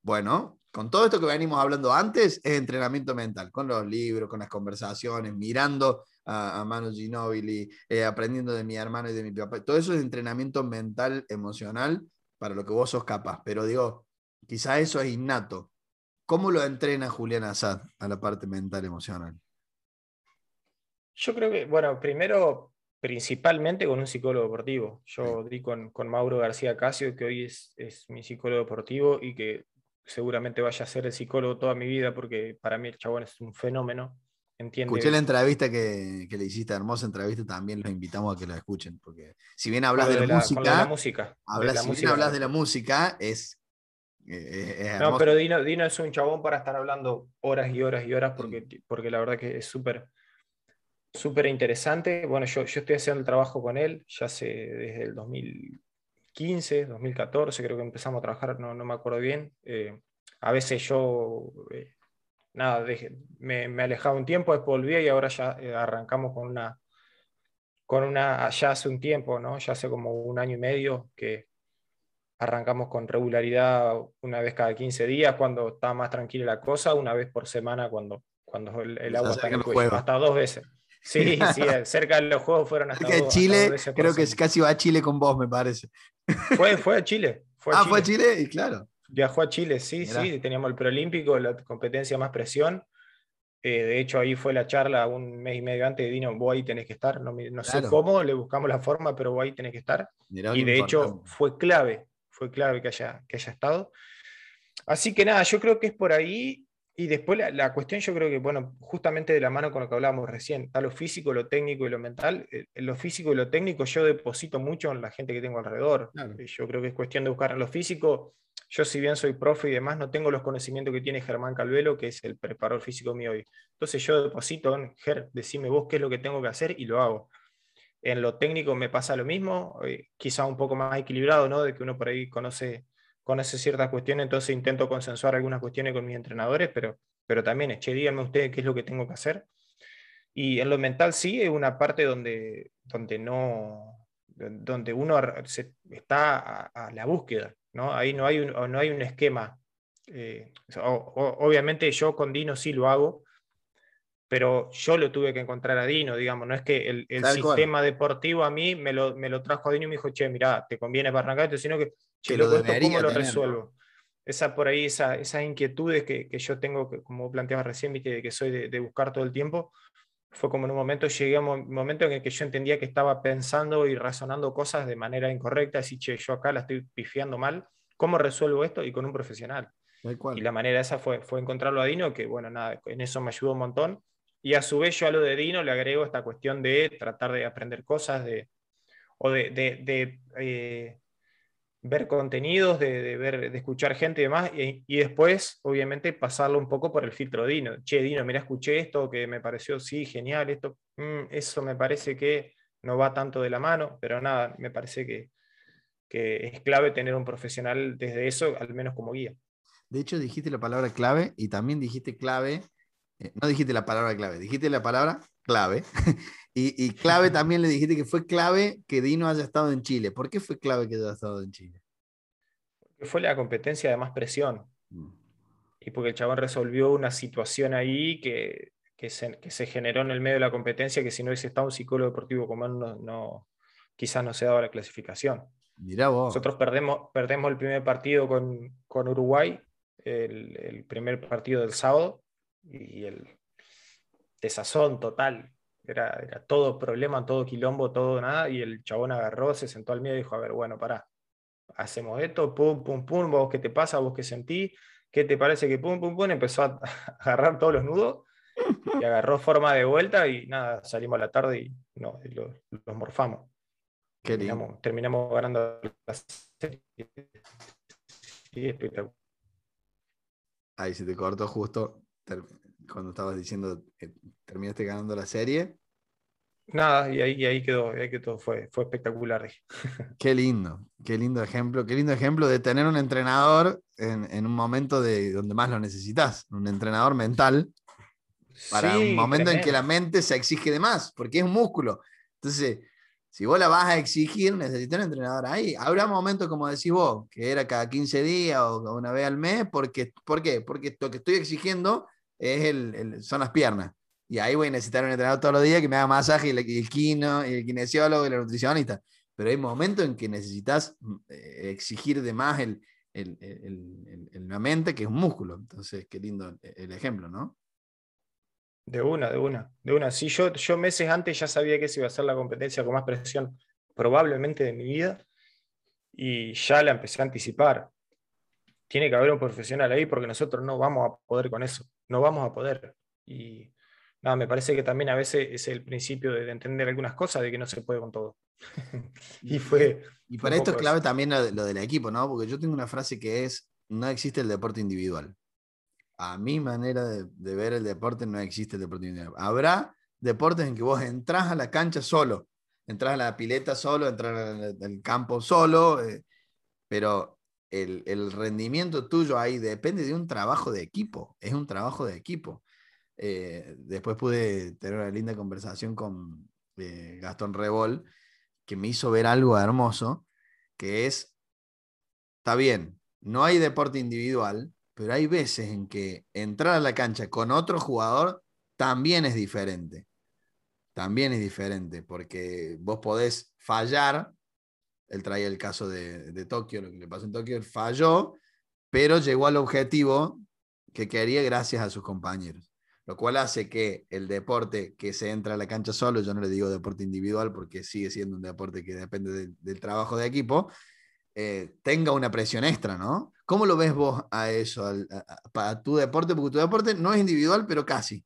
Bueno, con todo esto que venimos hablando antes, es entrenamiento mental, con los libros, con las conversaciones, mirando a, Manu Ginobili, eh, aprendiendo de mi hermano y de mi papá. Todo eso es entrenamiento mental, emocional, para lo que vos sos capaz. Pero digo, quizá eso es innato. ¿Cómo lo entrena Julián Assad a la parte mental, emocional? Yo creo que, bueno, primero, principalmente con un psicólogo deportivo. Yo di con, con, Mauro García Casio, que hoy es, es mi psicólogo deportivo y que seguramente vaya a ser el psicólogo toda mi vida, porque para mí el chabón es un fenómeno. Escuché la entrevista que, le hiciste, hermosa entrevista, también los invitamos a que la escuchen, porque si bien hablas de, la, música, música, hablas, si bien hablas de la música, es, eh, No, pero Dino, Dino, es un chabón para estar hablando horas y horas y horas, porque, porque la verdad que es súper súper interesante. Bueno, yo, yo estoy haciendo el trabajo con él, ya hace desde el 2015, 2014, creo que empezamos a trabajar, no, no me acuerdo bien. Eh, a veces yo, eh, nada, me, me, alejaba un tiempo, después volvía y ahora ya eh, arrancamos con una, con una, ya hace un tiempo, ¿no? Ya hace como un año y medio que arrancamos con regularidad una vez cada 15 días cuando está más tranquila la cosa, una vez por semana cuando, cuando el, agua está en el cuello, hasta dos veces. Sí, sí, *laughs* cerca de los juegos fueron hasta dos, Chile, creo que casi va a Chile con vos, me parece. Fue, fue a Chile. Fue ah, fue a Chile, y claro. Viajó a Chile, sí, sí, teníamos el preolímpico, la competencia más presión. Eh, de hecho, ahí fue la charla un mes y medio antes de Dino, vos ahí tenés que estar. No, no sé cómo, le buscamos la forma, pero vos ahí tenés que estar. y de hecho fue clave, fue clave que haya, que haya estado. Así que nada, yo creo que es por ahí. Y después la, cuestión, yo creo que, bueno, justamente de la mano con lo que hablábamos recién, está lo físico, lo técnico y lo mental. En eh, lo físico y lo técnico yo deposito mucho en la gente que tengo alrededor. Yo creo que es cuestión de buscar en lo físico yo, si bien soy profe y demás, no tengo los conocimientos que tiene Germán Calvelo, que es el preparador físico mío hoy. Entonces yo deposito en Ger, decime vos qué es lo que tengo que hacer y lo hago. En lo técnico me pasa lo mismo, eh, quizá un poco más equilibrado, ¿no? De que uno por ahí conoce, conoce ciertas cuestiones, entonces intento consensuar algunas cuestiones con mis entrenadores, pero, pero también, che, díganme ustedes qué es lo que tengo que hacer. Y en lo mental sí, es una parte donde, donde no, donde uno está a, la búsqueda, ¿no? Ahí no hay un, no hay un esquema. Eh, obviamente yo con Dino sí lo hago, pero yo lo tuve que encontrar a Dino, digamos, no es que el, sistema deportivo a mí me lo, me lo, trajo a Dino y me dijo, che, mira, te conviene para arrancarte, sino que, che, lo ¿cómo lo resuelvo? Esa por ahí, esa, esas inquietudes que, que, yo tengo, que, como planteaba recién, de que soy de, de, buscar todo el tiempo, fue como en un momento, llegué a un momento en el que yo entendía que estaba pensando y razonando cosas de manera incorrecta, así, che, yo acá la estoy pifiando mal, ¿cómo resuelvo esto? Y con un profesional. Y la manera esa fue, fue encontrarlo a Dino, que bueno, nada, en eso me ayudó un montón. Y a su vez yo a lo de Dino le agrego esta cuestión de tratar de aprender cosas, de, o de, de, eh, ver contenidos, de, ver, de escuchar gente y demás, y, después, obviamente, pasarlo un poco por el filtro Dino. Che, Dino, mira, escuché esto que me pareció, sí, genial, esto, mm, eso me parece que no va tanto de la mano, pero nada, me parece que, que es clave tener un profesional desde eso, al menos como guía. De hecho, dijiste la palabra clave y también dijiste clave, no dijiste la palabra clave, dijiste la palabra clave. *laughs* Y, clave también le dijiste que fue clave que Dino haya estado en Chile. ¿Por qué fue clave que haya estado en Chile? Porque fue la competencia de más presión. Mm. Y porque el chabón resolvió una situación ahí que, que, se, generó en el medio de la competencia que si no hubiese estado un psicólogo deportivo como él, no, no, quizás no se daba la clasificación. Mirá vos. Nosotros perdemos, perdemos el primer partido con, con Uruguay, el, el, primer partido del sábado, y el desazón total era, todo problema, todo quilombo, todo nada, y el chabón agarró, se sentó al medio y dijo, a ver, bueno, pará, hacemos esto, pum, pum, pum, vos qué te pasa, vos qué sentí, qué te parece que pum, pum, pum, empezó a *laughs* agarrar todos los nudos y agarró forma de vuelta y nada, salimos a la tarde y, no, los, morfamos. terminamos, terminamos, ganando la serie. Ahí se te cortó justo cuando estabas diciendo que terminaste ganando la serie. Nada, y ahí, ahí quedó, ahí quedó, fue, fue espectacular. *laughs* Qué lindo, qué lindo ejemplo, qué lindo ejemplo de tener un entrenador en, un momento de donde más lo necesitas, un entrenador mental, para un momento en que la mente se exige de más, porque es un músculo. Entonces, si vos la vas a exigir, necesitas un entrenador ahí. Habrá momentos, como decís vos, que era cada 15 días o una vez al mes, porque, ¿por qué? Porque lo que estoy exigiendo es el, son las piernas. Y ahí voy a necesitar un entrenador todos los días que me haga masaje y el, el quino, y el kinesiólogo y la nutricionista. Pero hay momentos en que necesitas eh, exigir de más el, la mente, que es un músculo. Entonces, qué lindo el ejemplo, ¿no? De una, de una, de una. Sí, yo, yo meses antes ya sabía que se iba a ser la competencia con más presión probablemente de mi vida y ya la empecé a anticipar. Tiene que haber un profesional ahí porque nosotros no vamos a poder con eso no vamos a poder. Y nada, me parece que también a veces es el principio de entender algunas cosas de que no se puede con todo. *laughs* y fue. Y para esto es clave también lo, del equipo, ¿no? Porque yo tengo una frase que es: no existe el deporte individual. A mi manera de, ver el deporte, no existe el deporte individual. Habrá deportes en que vos entras a la cancha solo, entras a la pileta solo, entras al, campo solo, eh, pero el, rendimiento tuyo ahí depende de un trabajo de equipo, es un trabajo de equipo. Eh, después pude tener una linda conversación con eh, Gastón Rebol, que me hizo ver algo hermoso, que es, está bien, no hay deporte individual, pero hay veces en que entrar a la cancha con otro jugador también es diferente. También es diferente, porque vos podés fallar. Él traía el caso de, de Tokio, lo que le pasó en Tokio, él falló, pero llegó al objetivo que quería gracias a sus compañeros. Lo cual hace que el deporte que se entra a la cancha solo, yo no le digo deporte individual porque sigue siendo un deporte que depende del trabajo de equipo, eh, tenga una presión extra, ¿no? ¿Cómo lo ves vos a eso, para tu deporte? Porque tu deporte no es individual, pero casi.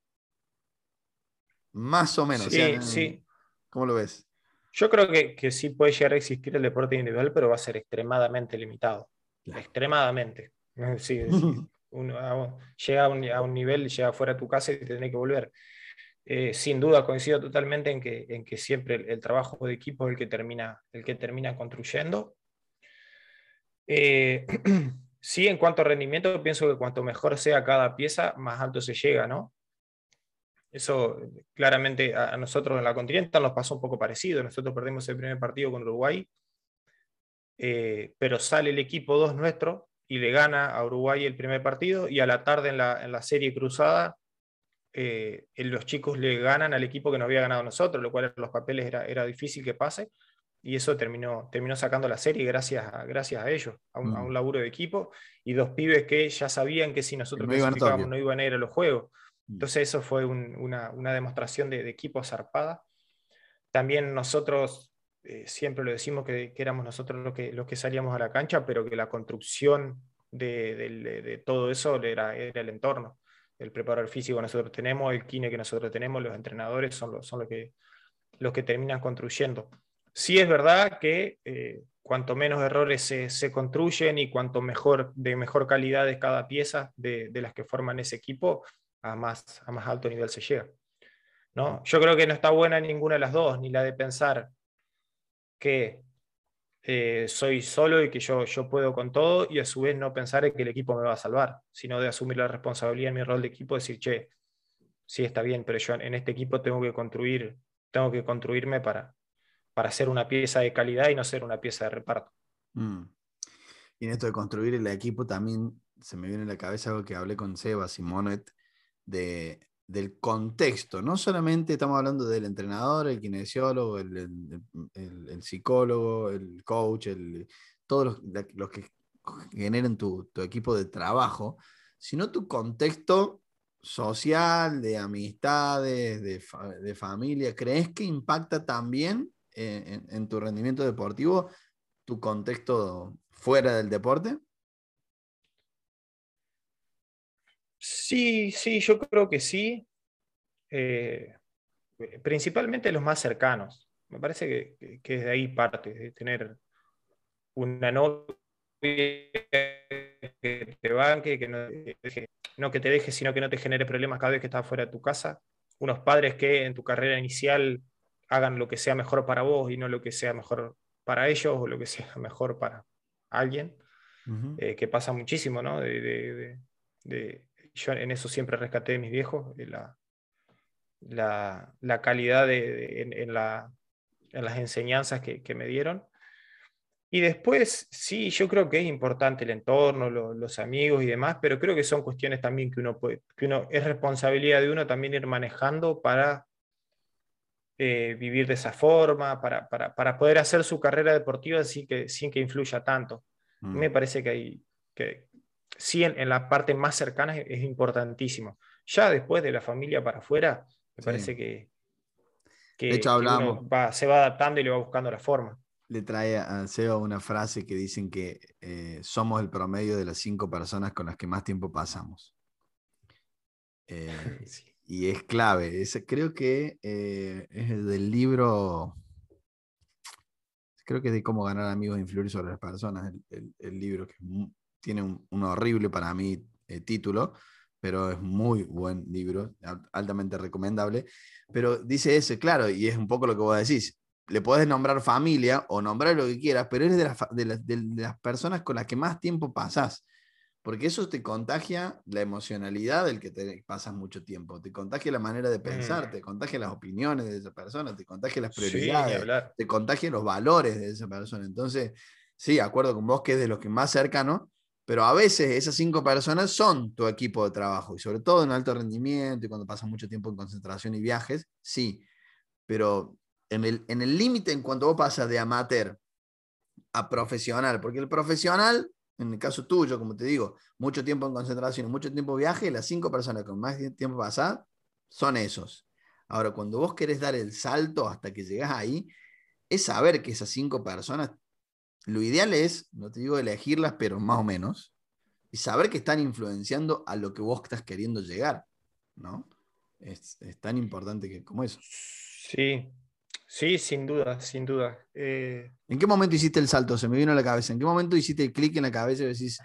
Más o menos. Sí, sí. ¿Cómo lo ves? Yo creo que, sí puede llegar a existir el deporte individual, pero va a ser extremadamente limitado. Extremadamente. *laughs* Sí, *laughs* uno, llega a un, nivel, llega fuera de tu casa y te tiene que volver. Eh, sin duda coincido totalmente en que, en que siempre el, trabajo de equipo es el que termina, el que termina construyendo. Eh, *clears throat* Sí, en cuanto a rendimiento, pienso que cuanto mejor sea cada pieza, más alto se llega, ¿no? Eso claramente a nosotros en la Continental nos pasó un poco parecido. Nosotros perdimos el primer partido con Uruguay, eh, pero sale el equipo 2 nuestro y le gana a Uruguay el primer partido y a la tarde en la, serie cruzada eh, los chicos le ganan al equipo que nos había ganado nosotros, lo cual en los papeles era, era difícil que pase y eso terminó, terminó sacando la serie gracias a, gracias a ellos, a un, mm. laburo de equipo, y dos pibes que ya sabían que si nosotros no iban, no iban a ir a los juegos. Mm. Entonces eso fue una, demostración de, equipo zarpada. También nosotros, eh, siempre lo decimos que, éramos nosotros los que, salíamos a la cancha, pero que la construcción de, todo eso era, el entorno. El preparador físico que nosotros tenemos, el kine que nosotros tenemos, los entrenadores son, los que terminan construyendo. Sí es verdad que eh, cuanto menos errores se, construyen y cuanto mejor, de mejor calidad es cada pieza de, las que forman ese equipo, a más, a más alto nivel se llega. ¿no? Yo creo que no está buena ninguna de las dos, ni la de pensar que eh, soy solo y que yo, yo puedo con todo, y a su vez no pensar que el equipo me va a salvar, sino de asumir la responsabilidad en mi rol de equipo, decir, che, sí está bien, pero yo en este equipo tengo que construir, tengo que construirme para, para ser una pieza de calidad y no ser una pieza de reparto. Mm. Y en esto de construir el equipo también se me viene a la cabeza algo que hablé con Seba Simonet de, del contexto. No solamente estamos hablando del entrenador, el kinesiólogo, el, el, psicólogo, el coach, todos los, que generen tu, equipo de trabajo, sino tu contexto social, de amistades, de, de familia. ¿Crees que impacta también en, tu rendimiento deportivo tu contexto fuera del deporte? Sí, sí, yo creo que sí. Eh, principalmente los más cercanos. Me parece que, que, de ahí parte, de tener una novia que te banque, que no, no, que te deje, sino que no te genere problemas cada vez que estás fuera de tu casa. Unos padres que en tu carrera inicial hagan lo que sea mejor para vos y no lo que sea mejor para ellos o lo que sea *laughs* mejor para alguien, eh, que pasa muchísimo, ¿no? De, yo en eso siempre rescaté de mis viejos, la, la, la, calidad en, en, la, en, las enseñanzas que, que, me dieron. Y después, sí, yo creo que es importante el entorno, los amigos y demás, pero creo que son cuestiones también que uno puede, que uno, es responsabilidad de uno también ir manejando para eh, vivir de esa forma, para, para, para, poder hacer su carrera deportiva sin que, sin que influya tanto. Me mm. parece que, hay, que sí, en, la parte más cercana es, importantísimo. Ya después de la familia para afuera, me parece que, de hecho, hablamos, se va adaptando y le va buscando la forma. Le trae a Seba una frase que dicen que eh, somos el promedio de las cinco personas con las que más tiempo pasamos. *laughs* Eh, sí y es clave. creo que eh, es del libro, creo que es de cómo ganar amigos e influir sobre las personas, el, libro que tiene un, horrible para mí eh, título, pero es muy buen libro, altamente recomendable. Pero dice ese, claro, y es un poco lo que vos decís. Le podés nombrar familia o nombrar lo que quieras, pero eres de, de las personas con las que más tiempo pasás porque eso te contagia la emocionalidad del que te pasas mucho tiempo, te contagia la manera de pensar, mm. te contagia las opiniones de esa persona, te contagia las prioridades, te contagia los valores de esa persona. Entonces, sí, acuerdo con vos que es de los que más cercano, pero a veces esas cinco personas son tu equipo de trabajo y sobre todo en alto rendimiento y cuando pasas mucho tiempo en concentración y viajes, sí, pero en el límite en, en cuanto vos pasas de amateur a profesional, porque el profesional en el caso tuyo, como te digo, mucho tiempo en concentración, mucho tiempo viaje, las cinco personas con más tiempo pasado son esos. Ahora, cuando vos querés dar el salto hasta que llegas ahí, es saber que esas cinco personas, lo ideal es, no te digo elegirlas, pero más o menos, y saber que están influenciando a lo que vos estás queriendo llegar, ¿no? Es, es tan importante que, como eso. Sí, Sí, sin duda, sin duda. Eh, ¿En qué momento hiciste el salto? Se me vino a la cabeza. ¿En qué momento hiciste el clic en la cabeza y decís,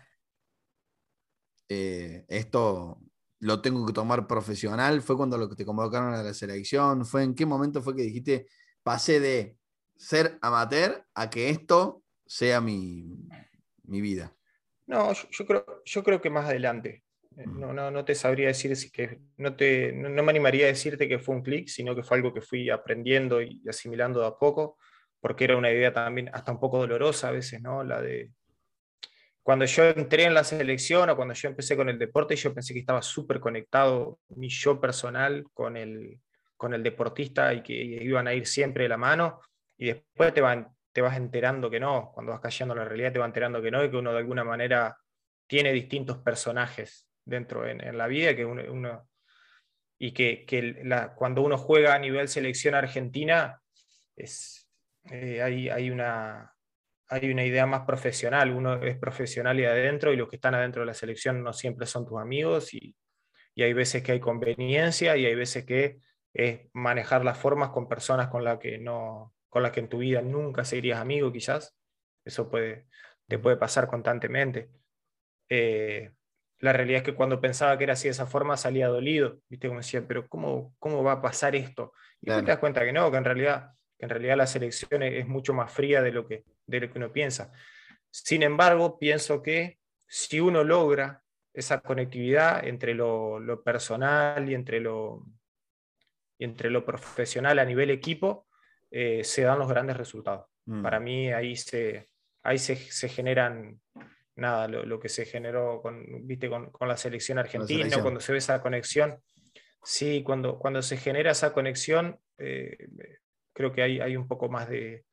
eh, esto lo tengo que tomar profesional? ¿Fue cuando lo que te convocaron a la selección? ¿Fue en qué momento fue que dijiste, pasé de ser amateur a que esto sea mi, vida? No, yo, creo, yo creo que más adelante. Eh, no, no, no te sabría decir si que no, te, no, me animaría a decirte que fue un clic, sino que fue algo que fui aprendiendo y asimilando de a poco, porque era una idea también hasta un poco dolorosa a veces, ¿no? La de cuando yo entré en la selección o cuando yo empecé con el deporte, yo pensé que estaba súper conectado mi yo personal con el, con el deportista y que iban a ir siempre de la mano, y después te, van, te vas enterando que no, cuando vas en la realidad te vas enterando que no, y que uno de alguna manera tiene distintos personajes dentro en, la vida, que uno, y que, cuando uno juega a nivel selección argentina, es, eh, hay, hay, una, hay una idea más profesional, uno es profesional y adentro, y los que están adentro de la selección no siempre son tus amigos, y, y hay veces que hay conveniencia, y hay veces que es manejar las formas con personas con las que no con las que en tu vida nunca serías amigo quizás eso puede te puede pasar constantemente eh, la realidad es que cuando pensaba que era así de esa forma salía dolido, ¿viste? Como decía, pero ¿cómo, cómo va a pasar esto? Y te das cuenta que no, que en realidad, que en realidad la selección es, mucho más fría de lo, que, de lo que uno piensa. Sin embargo, pienso que si uno logra esa conectividad entre lo, personal y entre lo, y entre lo profesional a nivel equipo, eh, se dan los grandes resultados. Mm. Para mí ahí se, ahí se, se generan nada, lo, que se generó con, ¿viste? Con, la selección argentina, cuando se ve esa conexión. Sí, cuando, cuando se genera esa conexión, eh, creo que hay, hay un poco más de,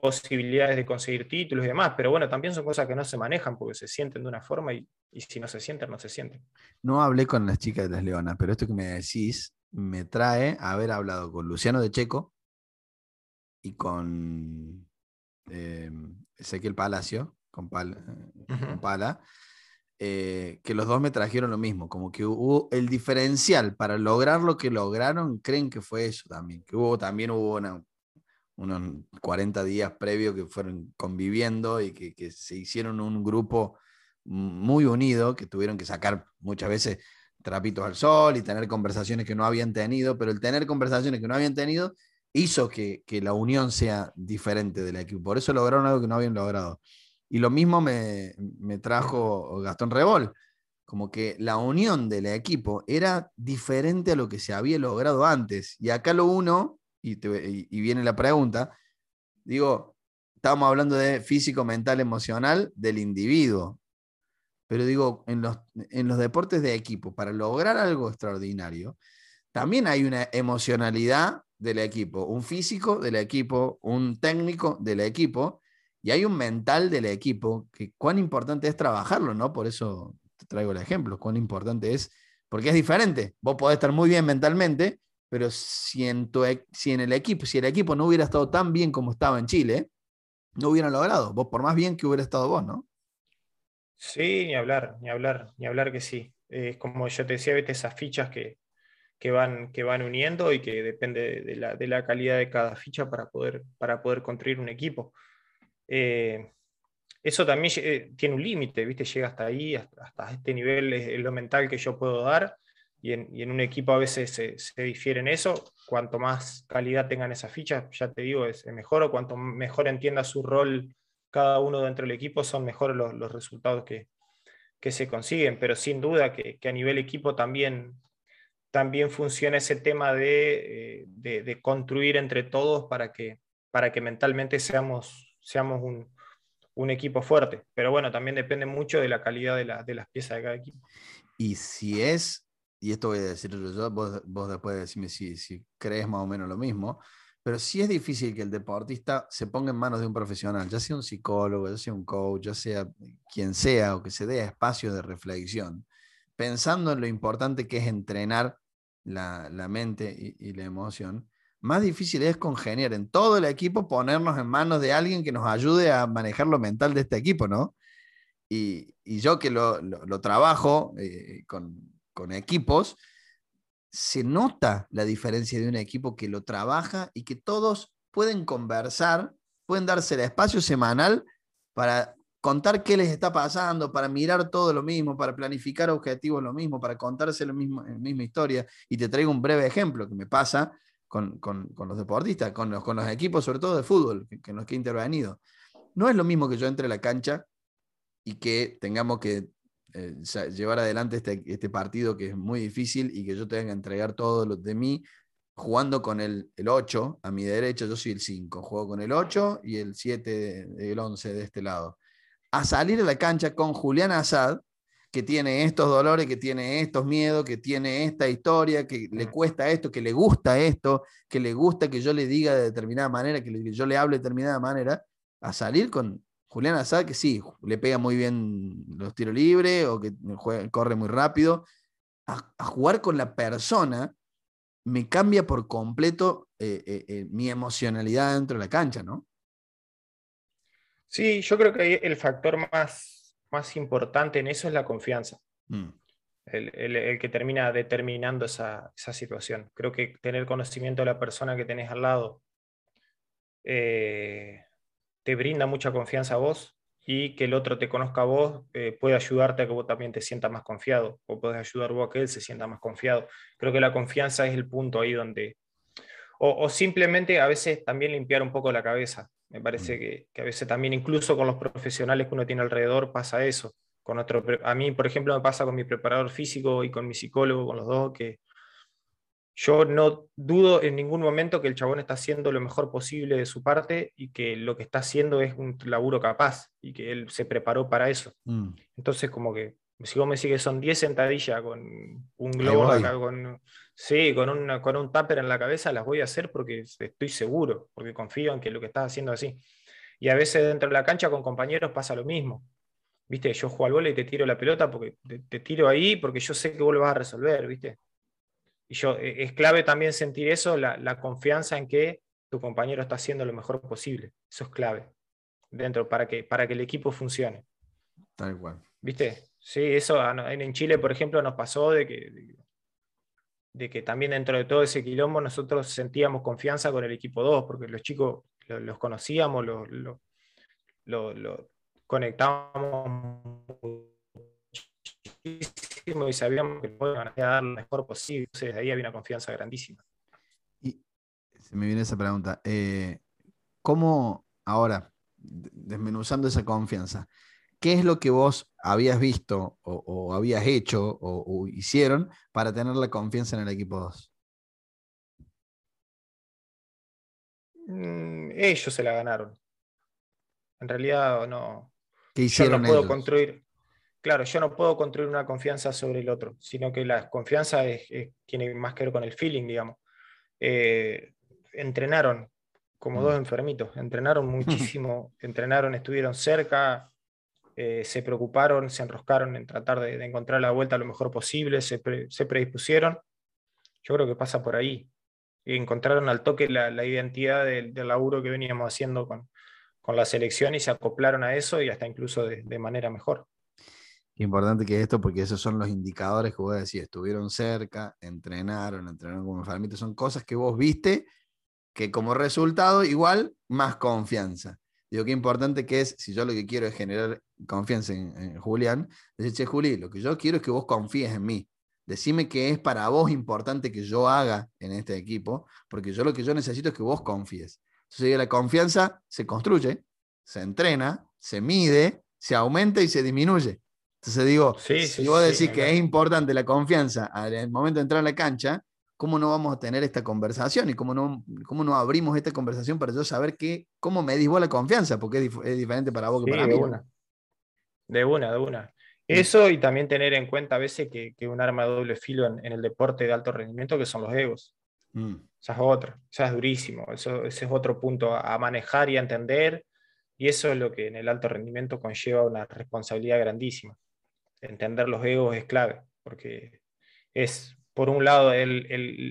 posibilidades de conseguir títulos y demás, pero bueno, también son cosas que no se manejan porque se sienten de una forma y, si no se sienten, no se sienten. No hablé con las chicas de las Leonas, pero esto que me decís me trae a haber hablado con Luciano de Checo y con eh, Ezequiel Palacio, con, Pala, eh, que los dos me trajeron lo mismo, como que hubo el diferencial para lograr lo que lograron, creen que fue eso también, que hubo también hubo unos 40 días previos que fueron conviviendo y que, se hicieron un grupo muy unido, que tuvieron que sacar muchas veces trapitos al sol y tener conversaciones que no habían tenido, pero el tener conversaciones que no habían tenido hizo que, que la unión sea diferente del equipo. Por eso lograron algo que no habían logrado. Y lo mismo me, trajo Gastón Rebol, como que la unión del equipo era diferente a lo que se había logrado antes. Y acá lo uno, y, viene la pregunta, digo, estábamos hablando de físico, mental, emocional del individuo. Pero digo, en los, en los deportes de equipo, para lograr algo extraordinario, también hay una emocionalidad del equipo, un físico del equipo, un técnico del equipo, y hay un mental del equipo que cuán importante es trabajarlo, ¿no? Por eso te traigo el ejemplo, cuán importante es, porque es diferente. Vos podés estar muy bien mentalmente, pero si en, tu, e, si en el equipo, si el equipo no hubiera estado tan bien como estaba en Chile, no hubieran logrado. Vos, por más bien que hubiera estado vos, ¿no? Sí, ni hablar, ni hablar, ni hablar que sí. Es como yo te decía, viste esas fichas que, que van, que van uniendo y que depende de la, de la, calidad de cada ficha para poder, para poder construir un equipo. Eh, eso también eh, tiene un límite, ¿viste? Llega hasta ahí, hasta, este nivel es, lo mental que yo puedo dar. Y en, un equipo a veces se, se, difiere en eso. Cuanto más calidad tengan esas fichas, ya te digo, es, mejor. O cuanto mejor entienda su rol cada uno dentro del equipo, son mejores los, resultados que, se consiguen. Pero sin duda que, a nivel equipo también, también funciona ese tema de, eh, construir entre todos para que, para que mentalmente seamos, seamos un, un equipo fuerte. Pero bueno, también depende mucho de la calidad de, las piezas de cada equipo. Y si es, y esto voy a decirlo yo, vos, vos después decime si, si crees más o menos lo mismo, pero si es difícil que el deportista se ponga en manos de un profesional, ya sea un psicólogo, ya sea un coach, ya sea quien sea, o que se dé espacio de reflexión, pensando en lo importante que es entrenar la, mente y la emoción, más difícil es congeniar en todo el equipo, ponernos en manos de alguien que nos ayude a manejar lo mental de este equipo, ¿no? Y, yo que lo, trabajo eh, con, equipos, se nota la diferencia de un equipo que lo trabaja y que todos pueden conversar, pueden darse el espacio semanal para contar qué les está pasando, para mirar todo lo mismo, para planificar objetivos lo mismo, para contarse lo mismo, la misma historia. Y te traigo un breve ejemplo que me pasa con, los deportistas, con los, con los equipos, sobre todo de fútbol, que, en los que he intervenido. No es lo mismo que yo entre a la cancha y que tengamos que eh, llevar adelante este, este, partido que es muy difícil y que yo tenga que entregar todo lo de mí jugando con el, el 8 a mi derecha, yo soy el 5, juego con el 8 y el 7, el 11 de este lado. A salir a la cancha con Julián Azad, que tiene estos dolores, que tiene estos miedos, que tiene esta historia, que le cuesta esto, que le gusta esto, que le gusta que yo le diga de determinada manera, que, yo le hable de determinada manera, a salir con Julián Azad, que sí, le pega muy bien los tiros libres o que corre muy rápido, a, jugar con la persona me cambia por completo eh, eh, eh, mi emocionalidad dentro de la cancha, ¿no? Sí, yo creo que el factor más más importante en eso es la confianza. Mm. El, que termina determinando esa, situación. Creo que tener conocimiento de la persona que tenés al lado eh, te brinda mucha confianza a vos y que el otro te conozca a vos eh, puede ayudarte a que vos también te sientas más confiado o puedes ayudar vos a que él se sienta más confiado. Creo que la confianza es el punto ahí donde... o simplemente a veces también limpiar un poco la cabeza. Me parece mm. que, a veces también, incluso con los profesionales que uno tiene alrededor, pasa eso. Con otro, a mí, por ejemplo, me pasa con mi preparador físico y con mi psicólogo, con los dos, que yo no dudo en ningún momento que el chabón está haciendo lo mejor posible de su parte y que lo que está haciendo es un laburo capaz y que él se preparó para eso. Mm. Entonces, como que si vos me sigues, son 10 sentadillas con un globo acá, con, sí, con, una, con un tupper en la cabeza, las voy a hacer porque estoy seguro, porque confío en que lo que estás haciendo es así. Y a veces dentro de la cancha con compañeros pasa lo mismo. Viste, yo juego al vole y te tiro la pelota porque te, tiro ahí porque yo sé que vos lo vas a resolver, ¿viste? Y yo, e, es clave también sentir eso, la, la confianza en que tu compañero está haciendo lo mejor posible. Eso es clave dentro para que, para que el equipo funcione. Tal cual. ¿Viste? Sí, eso en Chile, por ejemplo, nos pasó de que, de, que también dentro de todo ese quilombo nosotros sentíamos confianza con el equipo 2, porque los chicos los, conocíamos, los, lo, conectábamos muchísimo y sabíamos que podían dar lo mejor posible. Entonces, ahí había una confianza grandísima. Y se me viene esa pregunta. Eh, ¿Cómo ahora, desmenuzando esa confianza, ¿qué es lo que vos habías visto o, habías hecho o, hicieron para tener la confianza en el equipo 2? Mm, ellos se la ganaron. En realidad no. ¿Qué hicieron yo no puedo construir. Claro, yo no puedo construir una confianza sobre el otro, sino que la confianza tiene más que ver con el feeling, digamos. Eh, entrenaron como mm. dos enfermitos, entrenaron *laughs* muchísimo, entrenaron, estuvieron cerca, eh, se preocuparon, se enroscaron en tratar de, encontrar la vuelta lo mejor posible, se, predispusieron. Yo creo que pasa por ahí. Encontraron al toque la, identidad del, laburo que veníamos haciendo con, la selección y se acoplaron a eso y hasta incluso de, manera mejor. Importante que esto, porque esos son los indicadores que vos decís, estuvieron cerca, entrenaron, entrenaron como enfermitos, son cosas que vos viste que como resultado igual más confianza. Digo, qué importante que es, si yo lo que quiero es generar confianza en, Julián, decir, che, Juli, lo que yo quiero es que vos confíes en mí. Decime qué es para vos importante que yo haga en este equipo, porque yo lo que yo necesito es que vos confíes. Entonces, la confianza se construye, se entrena, se mide, se aumenta y se disminuye. Entonces digo, si vos decís que es importante la confianza al momento de entrar a la cancha, ¿cómo no vamos a tener esta conversación? ¿Y cómo no, cómo no abrimos esta conversación para yo saber qué, cómo me vos la confianza? Porque es, diferente para vos que para de mí. Una. De una, de una. Eso y también tener en cuenta a veces que, que un arma de doble filo en, el deporte de alto rendimiento que son los egos. Mm. Esa es otra, esa es durísimo, eso, ese es otro punto a, manejar y a entender, y eso es lo que en el alto rendimiento conlleva una responsabilidad grandísima. Entender los egos es clave, porque es, por un lado, el,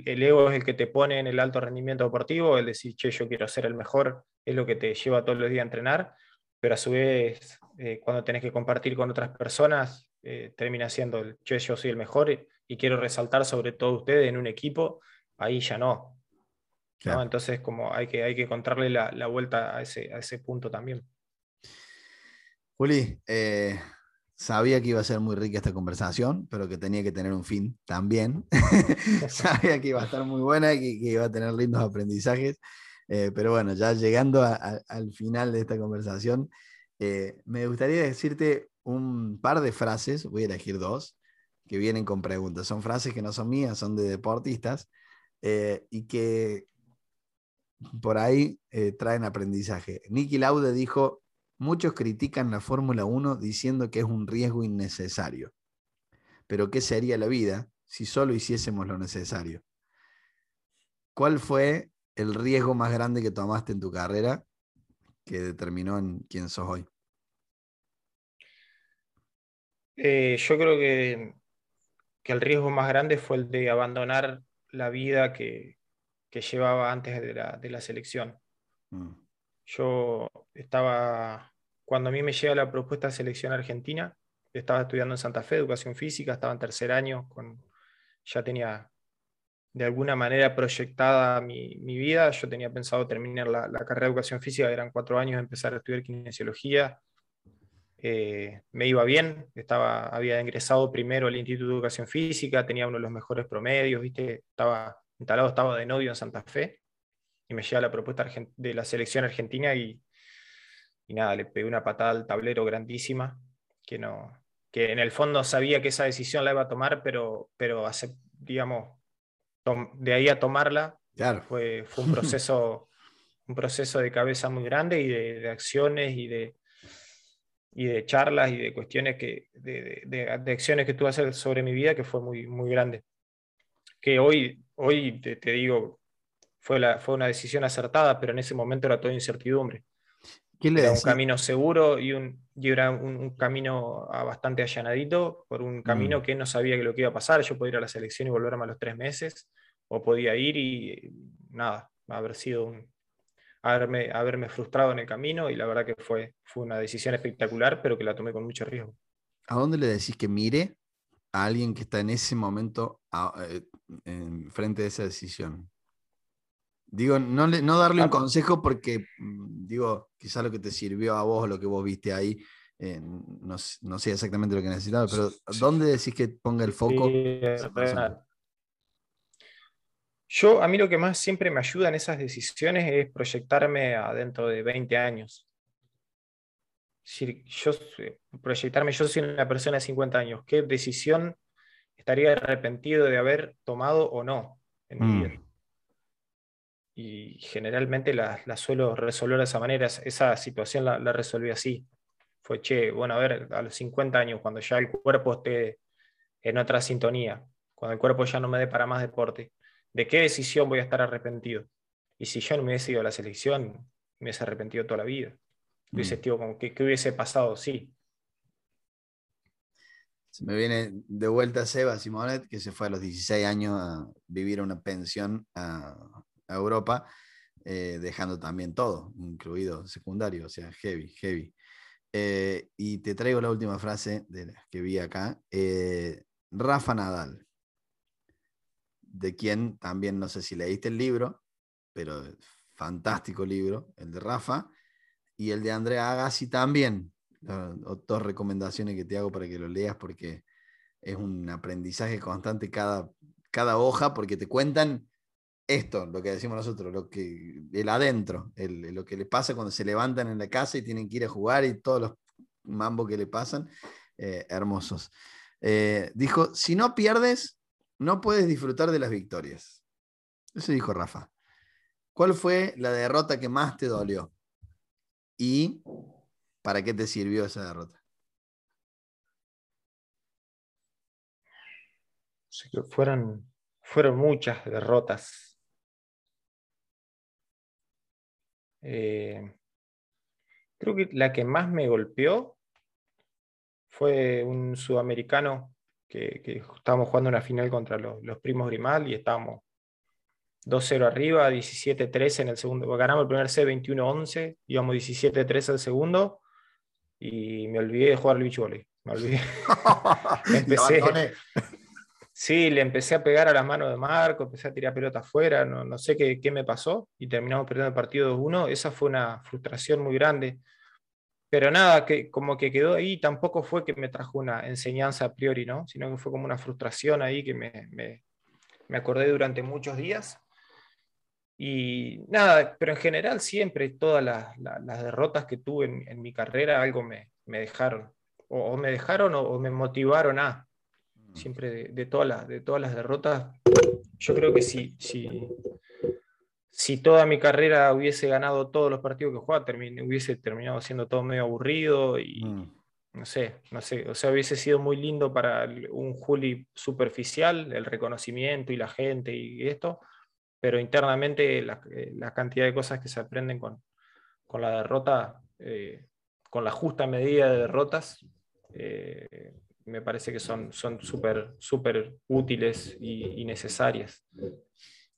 el, ego es el que te pone en el alto rendimiento deportivo, el decir, che, yo quiero ser el mejor, es lo que te lleva todos los días a entrenar, pero a su vez, eh, cuando tenés que compartir con otras personas, eh, termina siendo el, che, yo soy el mejor y, y quiero resaltar sobre todo ustedes en un equipo, ahí ya no, entonces, como hay que, hay que encontrarle la, vuelta a ese, a ese, punto también. Juli, eh, sabía que iba a ser muy rica esta conversación, pero que tenía que tener un fin también. *laughs* *laughs* sabía que iba a estar muy buena y que, iba a tener lindos aprendizajes. Eh, pero bueno, ya llegando al final de esta conversación, eh, me gustaría decirte un par de frases, voy a elegir dos, que vienen con preguntas. Son frases que no son mías, son de deportistas, y que por ahí eh, traen aprendizaje. Nicky Laude dijo, muchos critican la Fórmula 1 diciendo que es un riesgo innecesario. Pero ¿qué sería la vida si solo hiciésemos lo necesario? ¿Cuál fue el riesgo más grande que tomaste en tu carrera que determinó en quién sos hoy? Eh, yo creo que, que el riesgo más grande fue el de abandonar la vida que, que llevaba antes de la, de la selección. Mm. Yo estaba, cuando a mí me llega la propuesta de selección argentina, estaba estudiando en Santa Fe, educación física, estaba en tercer año, con, ya tenía de alguna manera proyectada mi, vida, yo tenía pensado terminar la, la, carrera de educación física, eran cuatro años, empezar a estudiar kinesiología, eh, me iba bien, estaba, había ingresado primero al Instituto de Educación Física, tenía uno de los mejores promedios, ¿viste? estaba instalado estaba de novio en Santa Fe y me llega la propuesta de la selección argentina y, y nada, le pegué una patada al tablero grandísima, que, no, que en el fondo sabía que esa decisión la iba a tomar, pero, pero digamos, de ahí a tomarla fue, fue un, *laughs* proceso, un proceso de cabeza muy grande y de, acciones y de, y de charlas y de cuestiones que, de, de, de, acciones que tuve hacer sobre mi vida que fue muy, muy grande. Que hoy, hoy te, digo, fue, la, fue una decisión acertada, pero en ese momento era toda incertidumbre. era un camino seguro y, un, era un, camino bastante allanadito por un camino mm. que no sabía lo que iba a pasar. Yo podía ir a la selección y volverme a los tres meses, o podía ir y nada, haber sido un, haberme, haberme frustrado en el camino y la verdad que fue, fue una decisión espectacular, pero que la tomé con mucho riesgo. ¿A dónde le decís que mire a alguien que está en ese momento eh, en frente de esa decisión? Digo, no, no darle un consejo porque, mm, digo, quizá lo que te sirvió a vos, lo que vos viste ahí, eh, no, sé exactamente lo que necesitaba, pero ¿dónde decís que ponga el foco? yo, a mí lo que más siempre me ayuda en esas decisiones es proyectarme a dentro de 20 años. yo, proyectarme, yo soy una persona de 50 años, ¿qué decisión estaría arrepentido de haber tomado o no en mi mm. vida. Y generalmente la, suelo resolver de esa manera, esa situación la, resolví así. Fue, che, bueno, a ver, a los 50 años, cuando ya el cuerpo esté en otra sintonía, cuando el cuerpo ya no me dé para más deporte, ¿de qué decisión voy a estar arrepentido? Y si yo no me hubiese ido a la selección, me hubiese arrepentido toda la vida. Hubiese, mm. tío, como, ¿qué, ¿qué, hubiese pasado? Sí, se me viene de vuelta Seba Simonet, que se fue a los 16 años a vivir una pensión a, Europa, eh, dejando también todo, incluido secundario, o sea, heavy, heavy. Eh, y te traigo la última frase de que vi acá. Eh, Rafa Nadal, de quien también no sé si leíste el libro, pero fantástico libro, el de Rafa. y el de Andrea Agassi también. Dos recomendaciones que te hago para que lo leas porque es un aprendizaje constante cada, cada hoja porque te cuentan esto, lo que decimos nosotros, lo que, el adentro, lo que le pasa cuando se levantan en la casa y tienen que ir a jugar y todos los mambos que le pasan, eh, hermosos. Eh, dijo, si no pierdes, no puedes disfrutar de las victorias. Eso dijo Rafa. ¿Cuál fue la derrota que más te dolió? ¿Y para qué te sirvió esa derrota? fueron, fueron muchas derrotas Eh, creo que la que más me golpeó fue un sudamericano que, estábamos jugando una final contra los, primos Grimal y estábamos 2-0 arriba, 17-13 en el segundo. Ganamos el primer set 21-11, íbamos 17-13 al segundo y me olvidé de jugar al beach volley. Me olvidé. *laughs* *laughs* Empecé, Sí, le empecé a pegar a las manos de Marco, empecé a tirar pelota afuera, no, sé qué, me pasó y terminamos perdiendo el partido 2-1. Esa fue una frustración muy grande. Pero nada, que como que quedó ahí, tampoco fue que me trajo una enseñanza a priori, ¿no? Sino que fue como una frustración ahí que me, me, acordé durante muchos días. Y nada, pero en general siempre todas las, derrotas que tuve en, mi carrera algo me, dejaron. O, me dejaron o me motivaron a siempre de, todas, las, de todas las derrotas. Yo creo que si, si, si toda mi carrera hubiese ganado todos los partidos que jugaba, hubiese terminado siendo todo medio aburrido y mm. no sé, no sé, o sea, hubiese sido muy lindo para un Juli superficial, el reconocimiento y la gente y esto, pero internamente la, eh, cantidad de cosas que se aprenden con, con la derrota, eh, con la justa medida de derrotas, eh, me parece que son súper útiles y, necesarias.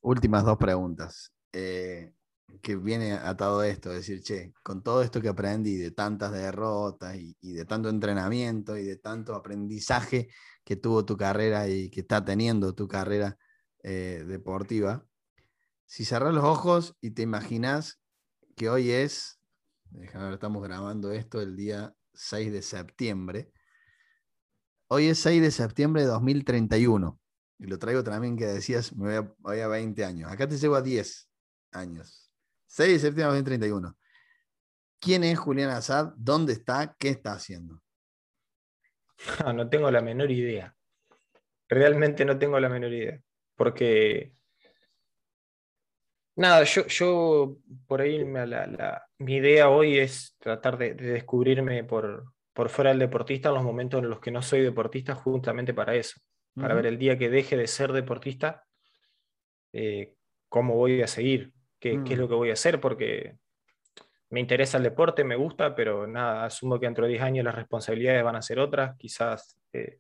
Últimas dos preguntas. Eh, que viene atado esto, decir, che, con todo esto que aprendí de tantas derrotas y, de tanto entrenamiento y de tanto aprendizaje que tuvo tu carrera y que está teniendo tu carrera eh, deportiva, si cerras los ojos y te imaginas que hoy es, estamos grabando esto el día 6 de septiembre, Hoy es 6 de septiembre de 2031. Y lo traigo también que decías, me voy a, 20 años. Acá te llevo a 10 años. 6 de septiembre de 2031. ¿Quién es Julián Azad? ¿Dónde está? ¿Qué está haciendo? *laughs* No, tengo la menor idea. Realmente no tengo la menor idea. Porque Nada, yo, por ahí mi idea hoy es tratar de descubrirme por, por fuera del deportista en los momentos en los que no soy deportista, justamente para eso, para ver el día que deje de ser deportista, eh, cómo voy a seguir, qué, es lo mm. que voy a hacer, porque me interesa el deporte, me gusta, pero nada, asumo que dentro de 10 años las responsabilidades van a ser otras, quizás eh,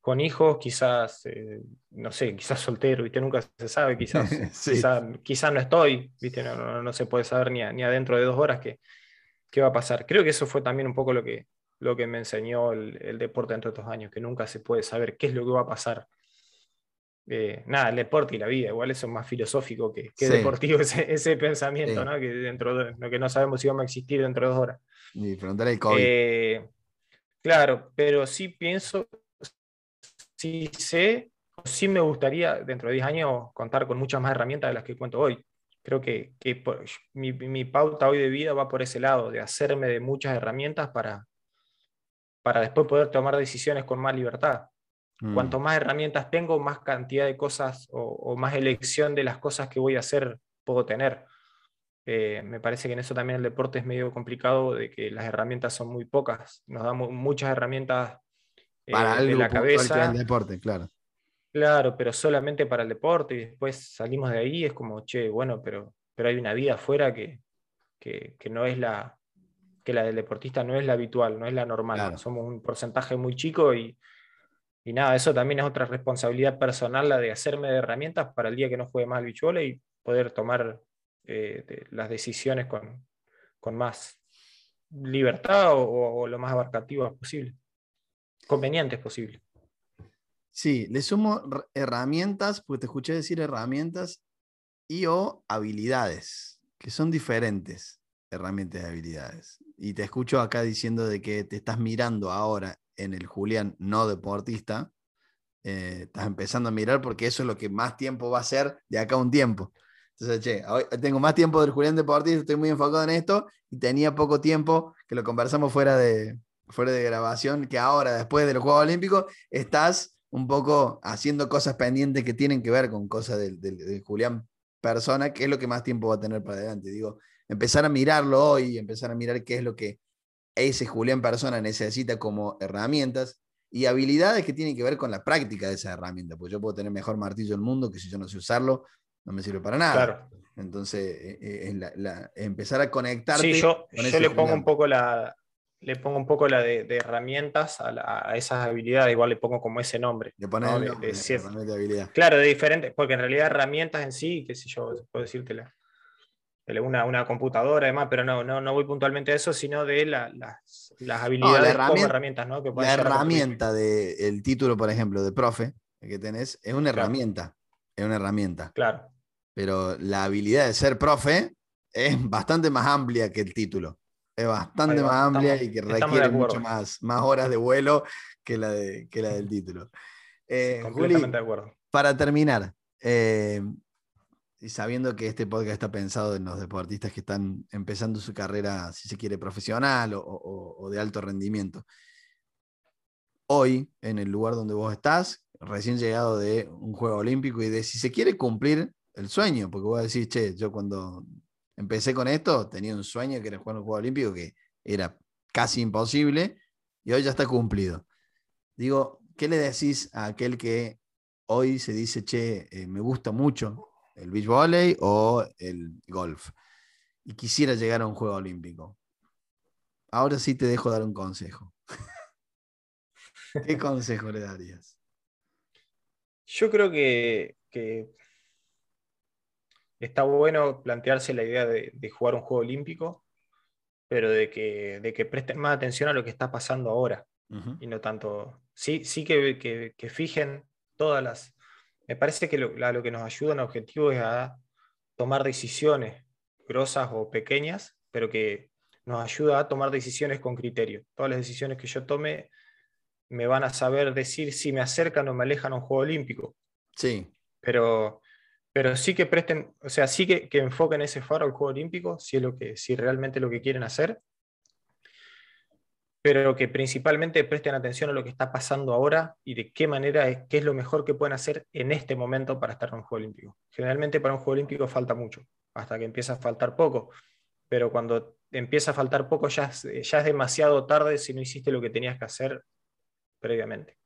con hijos, quizás, eh, no sé, quizás soltero, ¿viste? Nunca se sabe, quizás, *laughs* quizás, no estoy, ¿viste? No, se puede saber ni, ni adentro de dos horas que, qué va a pasar. Creo que eso fue también un poco lo que, lo que me enseñó el, deporte entre estos años, que nunca se puede saber qué es lo que va a pasar. Eh, nada, el deporte y la vida, igual eso es más filosófico que, deportivo, *laughs* ese, pensamiento, ¿no? Que, dentro de, lo que no sabemos si vamos a existir dentro de dos horas. Y preguntar el COVID. Eh, claro, pero sí pienso, sí sé, sí me gustaría dentro de 10 años contar con muchas más herramientas de las que cuento hoy creo que, mi, pauta hoy de vida va por ese lado, de hacerme de muchas herramientas para, para después poder tomar decisiones con más libertad. Mm. Cuanto más herramientas tengo, más cantidad de cosas o, más elección de las cosas que voy a hacer puedo tener. Eh, me parece que en eso también el deporte es medio complicado, de que las herramientas son muy pocas. Nos damos muchas herramientas eh, para de la cabeza. El deporte, claro. Claro, pero solamente para el deporte y después salimos de ahí, es como, che, bueno, pero, pero hay una vida afuera que, no es la, que la del deportista no es la habitual, no es la normal. Somos un porcentaje muy chico y, nada, eso también es otra responsabilidad personal, la de hacerme de herramientas para el día que no juegue más el bichuelo y poder tomar eh, las decisiones con, más libertad o, o, lo más abarcativas posible, convenientes posible. Sí, le sumo herramientas, porque te escuché decir herramientas y o habilidades, que son diferentes. herramientas y habilidades. Y te escucho acá diciendo de que te estás mirando ahora en el Julián no deportista, eh, estás empezando a mirar porque eso es lo que más tiempo va a ser de acá a un tiempo. Entonces, che, hoy tengo más tiempo del Julián deportista, estoy muy enfocado en esto y tenía poco tiempo, que lo conversamos fuera de, fuera de grabación, que ahora, después de los Juegos Olímpicos, estás un poco haciendo cosas pendientes que tienen que ver con cosas del, Julián persona, que es lo que más tiempo va a tener para adelante. Digo, empezar a mirarlo hoy, empezar a mirar qué es lo que ese Julián persona necesita como herramientas y habilidades que tienen que ver con la práctica de esa herramienta, porque yo puedo tener mejor martillo del mundo que si yo no sé usarlo, no me sirve para nada. Claro. Entonces, eh, eh, empezar a conectarte. Sí, yo, yo le pongo un poco la, le pongo un poco la de, herramientas a, esas habilidades, igual le pongo como ese nombre. Le pones de, habilidad. Claro, de diferentes, porque en realidad herramientas en sí, qué sé yo, puedo decirte una, una computadora además, pero no, no, no voy puntualmente a eso, sino de las, habilidades como herramientas. ¿no? la herramienta del título, por ejemplo, de profe que tenés, es una herramienta. Es una herramienta. Claro. Pero la habilidad de ser profe es bastante más amplia que el título es bastante más amplia y que requiere mucho más, más horas de vuelo que la, de, que la del *laughs* título. Eh, completamente de acuerdo. Para terminar, eh, y sabiendo que este podcast está pensado en los deportistas que están empezando su carrera, si se quiere, profesional o, o de alto rendimiento, hoy, en el lugar donde vos estás, recién llegado de un Juego Olímpico y de si se quiere cumplir el sueño, porque vos decís, che, yo cuando empecé con esto, tenía un sueño que era jugar un Juego Olímpico que era casi imposible y hoy ya está cumplido. Digo, ¿qué le decís a aquel que hoy se dice, che, eh, me gusta mucho el beach volley o el golf y quisiera llegar a un Juego Olímpico? Ahora sí te dejo dar un consejo. *laughs* ¿Qué consejo le darías? Yo creo que, que está bueno plantearse la idea de, jugar un juego olímpico, pero de que, de que, presten más atención a lo que está pasando ahora. Y no tanto. Sí, sí que, que, fijen todas las. Me parece que lo, lo, que nos ayuda en objetivo es a tomar decisiones grosas o pequeñas, pero que nos ayuda a tomar decisiones con criterio. Todas las decisiones que yo tome me van a saber decir si me acercan o me alejan a un juego olímpico. Sí. Pero pero sí que presten, o sea, sí que, que, enfoquen ese faro al Juego Olímpico, si es lo que, si realmente lo que quieren hacer, pero que principalmente presten atención a lo que está pasando ahora y de qué manera, es, qué es lo mejor que pueden hacer en este momento para estar en un Juego Olímpico. Generalmente para un Juego Olímpico falta mucho, hasta que empieza a faltar poco, pero cuando empieza a faltar poco ya ya es demasiado tarde si no hiciste lo que tenías que hacer previamente.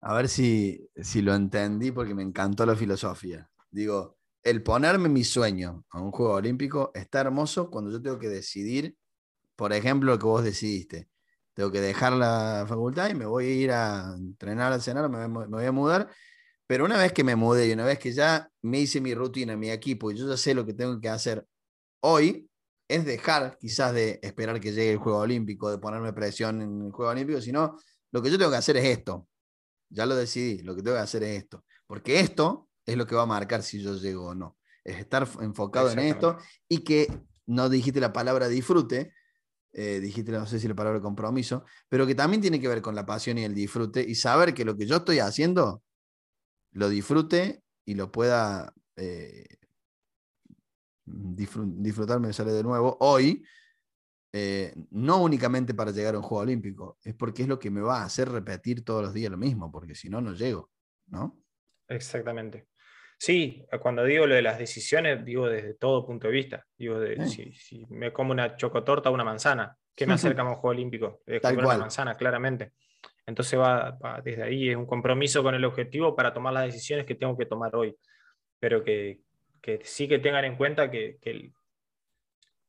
A ver si, si lo entendí porque me encantó la filosofía. Digo, el ponerme mi sueño a un juego olímpico está hermoso cuando yo tengo que decidir, por ejemplo, lo que vos decidiste. Tengo que dejar la facultad y me voy a ir a entrenar al cenar, me, me voy a mudar. Pero una vez que me mudé y una vez que ya me hice mi rutina, mi equipo, y yo ya sé lo que tengo que hacer hoy, es dejar quizás de esperar que llegue el Juego Olímpico, de ponerme presión en el Juego Olímpico, sino lo que yo tengo que hacer es esto. Ya lo decidí, lo que tengo que hacer es esto. Porque esto es lo que va a marcar si yo llego o no. Es estar enfocado en esto y que no dijiste la palabra disfrute, eh, dijiste, no sé si la palabra compromiso, pero que también tiene que ver con la pasión y el disfrute y saber que lo que yo estoy haciendo lo disfrute y lo pueda eh, disfrutar, me sale de nuevo, hoy, eh, no únicamente para llegar a un Juego Olímpico, es porque es lo que me va a hacer repetir todos los días lo mismo, porque si no, no llego, ¿no? Exactamente. Sí, cuando digo lo de las decisiones, digo desde todo punto de vista. Digo, de, si, me como una chocotorta o una manzana, ¿qué me acerca a un juego olímpico? De comer una manzana, claramente. Entonces va, desde ahí, es un compromiso con el objetivo para tomar las decisiones que tengo que tomar hoy. Pero que, sí que tengan en cuenta que,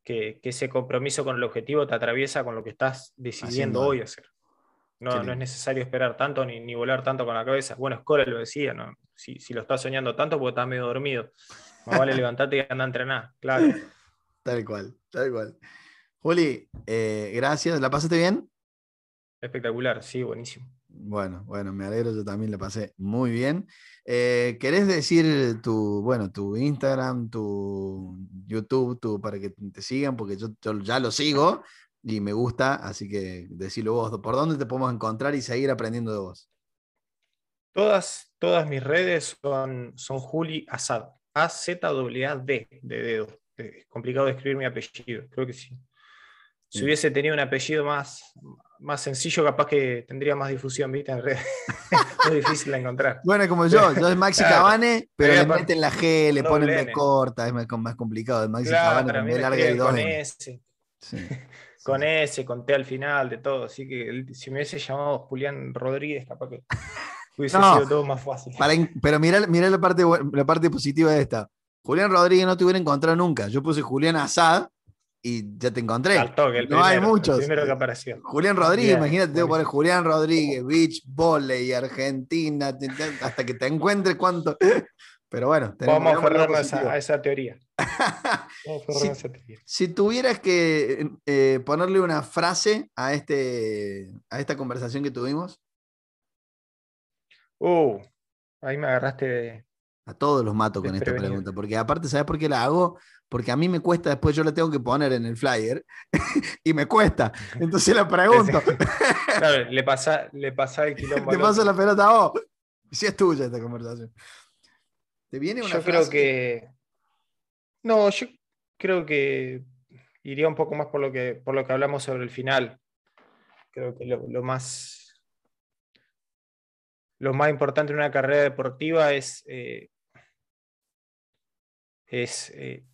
que, ese compromiso con el objetivo te atraviesa con lo que estás decidiendo hoy hacer. No, no, es necesario esperar tanto ni, ni, volar tanto con la cabeza. Bueno, Escola lo decía, ¿no? Si, si, lo estás soñando tanto, porque estás medio dormido. *laughs* Más vale levantarte y anda a entrenar, claro. Tal cual, tal cual. Juli, eh, gracias. ¿La pasaste bien? Espectacular, sí, buenísimo. Bueno, bueno, me alegro, yo también le pasé muy bien. Eh, ¿Querés decir tu, bueno, tu Instagram, tu YouTube, tu, para que te sigan? Porque yo, ya lo sigo y me gusta, así que decilo vos, ¿por dónde te podemos encontrar y seguir aprendiendo de vos? Todas, todas mis redes son, son Juli Asad, A-Z-A-D, de dedo. Es complicado de escribir mi apellido, creo que sí. Si hubiese tenido un apellido más, más sencillo, capaz que tendría más difusión, ¿viste? En redes. *laughs* es difícil de encontrar. Bueno, como yo, yo es Maxi Cabane, pero le meten la G, le ponen B corta, es más, complicado. Es Maxi claro, Cabane con larga y Con S. *laughs* con S, con T al final, de todo. Así que si me hubiese llamado Julián Rodríguez, capaz que hubiese sido todo más fácil. pero mira, la, parte, la parte positiva de esta. Julián Rodríguez no te hubiera encontrado nunca. Yo puse Julián Asad y ya te encontré. no hay muchos. primero que apareció. Julián Rodríguez, imagínate, tengo que poner Julián Rodríguez, Beach Volley, Argentina, hasta que te encuentres cuánto. Pero bueno, vamos a *laughs* aferrarnos a, esa teoría. si, tuvieras que eh, ponerle una frase a, este, a esta conversación que tuvimos. Uh, ahí me agarraste A todos los mato con esta pregunta, porque aparte, ¿sabes por qué la hago? porque a mí me cuesta, después yo la tengo que poner en el flyer *laughs* y me cuesta. Entonces le pregunto. *laughs* claro, le *laughs* pasa, le pasa el quilombo. Te pasa la pelota a vos. Si es tuya esta conversación. ¿Te viene una Yo creo que. No, yo creo que iría un poco más por lo que, por lo que hablamos sobre el final. Creo que lo, más. Lo más importante en una carrera deportiva es. Eh, es eh,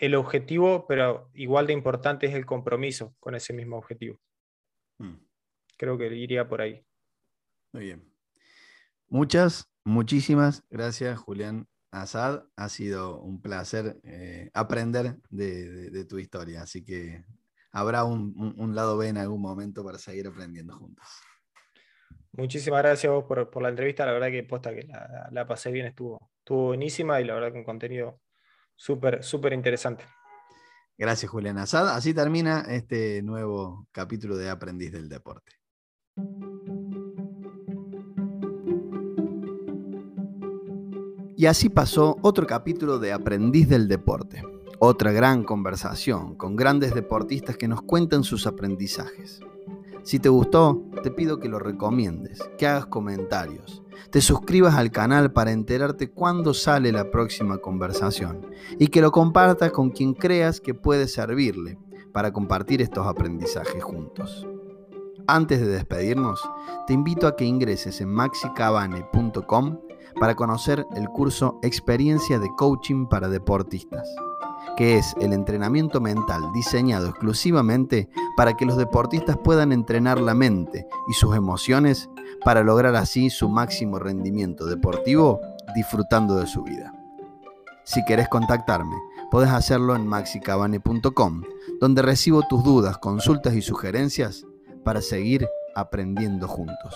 el objetivo, pero igual de importante es el compromiso con ese mismo objetivo. Hmm. Creo que iría por ahí. Muy bien. Muchas, muchísimas gracias, Julián Asad. Ha sido un placer eh, aprender de, tu historia, así que habrá un, lado B en algún momento para seguir aprendiendo juntos. Muchísimas gracias a vos por, la entrevista. La verdad que posta que la, la pasé bien, estuvo, estuvo buenísima y la verdad que un contenido Súper, súper interesante. Gracias, Julián Asad. Así termina este nuevo capítulo de Aprendiz del Deporte. Y así pasó otro capítulo de Aprendiz del Deporte. Otra gran conversación con grandes deportistas que nos cuentan sus aprendizajes. Si te gustó, te pido que lo recomiendes, que hagas comentarios, te suscribas al canal para enterarte cuándo sale la próxima conversación y que lo compartas con quien creas que puede servirle para compartir estos aprendizajes juntos. Antes de despedirnos, te invito a que ingreses en maxicabane.com para conocer el curso Experiencia de Coaching para Deportistas que es el entrenamiento mental diseñado exclusivamente para que los deportistas puedan entrenar la mente y sus emociones para lograr así su máximo rendimiento deportivo disfrutando de su vida. Si querés contactarme, podés hacerlo en maxicabane.com, donde recibo tus dudas, consultas y sugerencias para seguir aprendiendo juntos.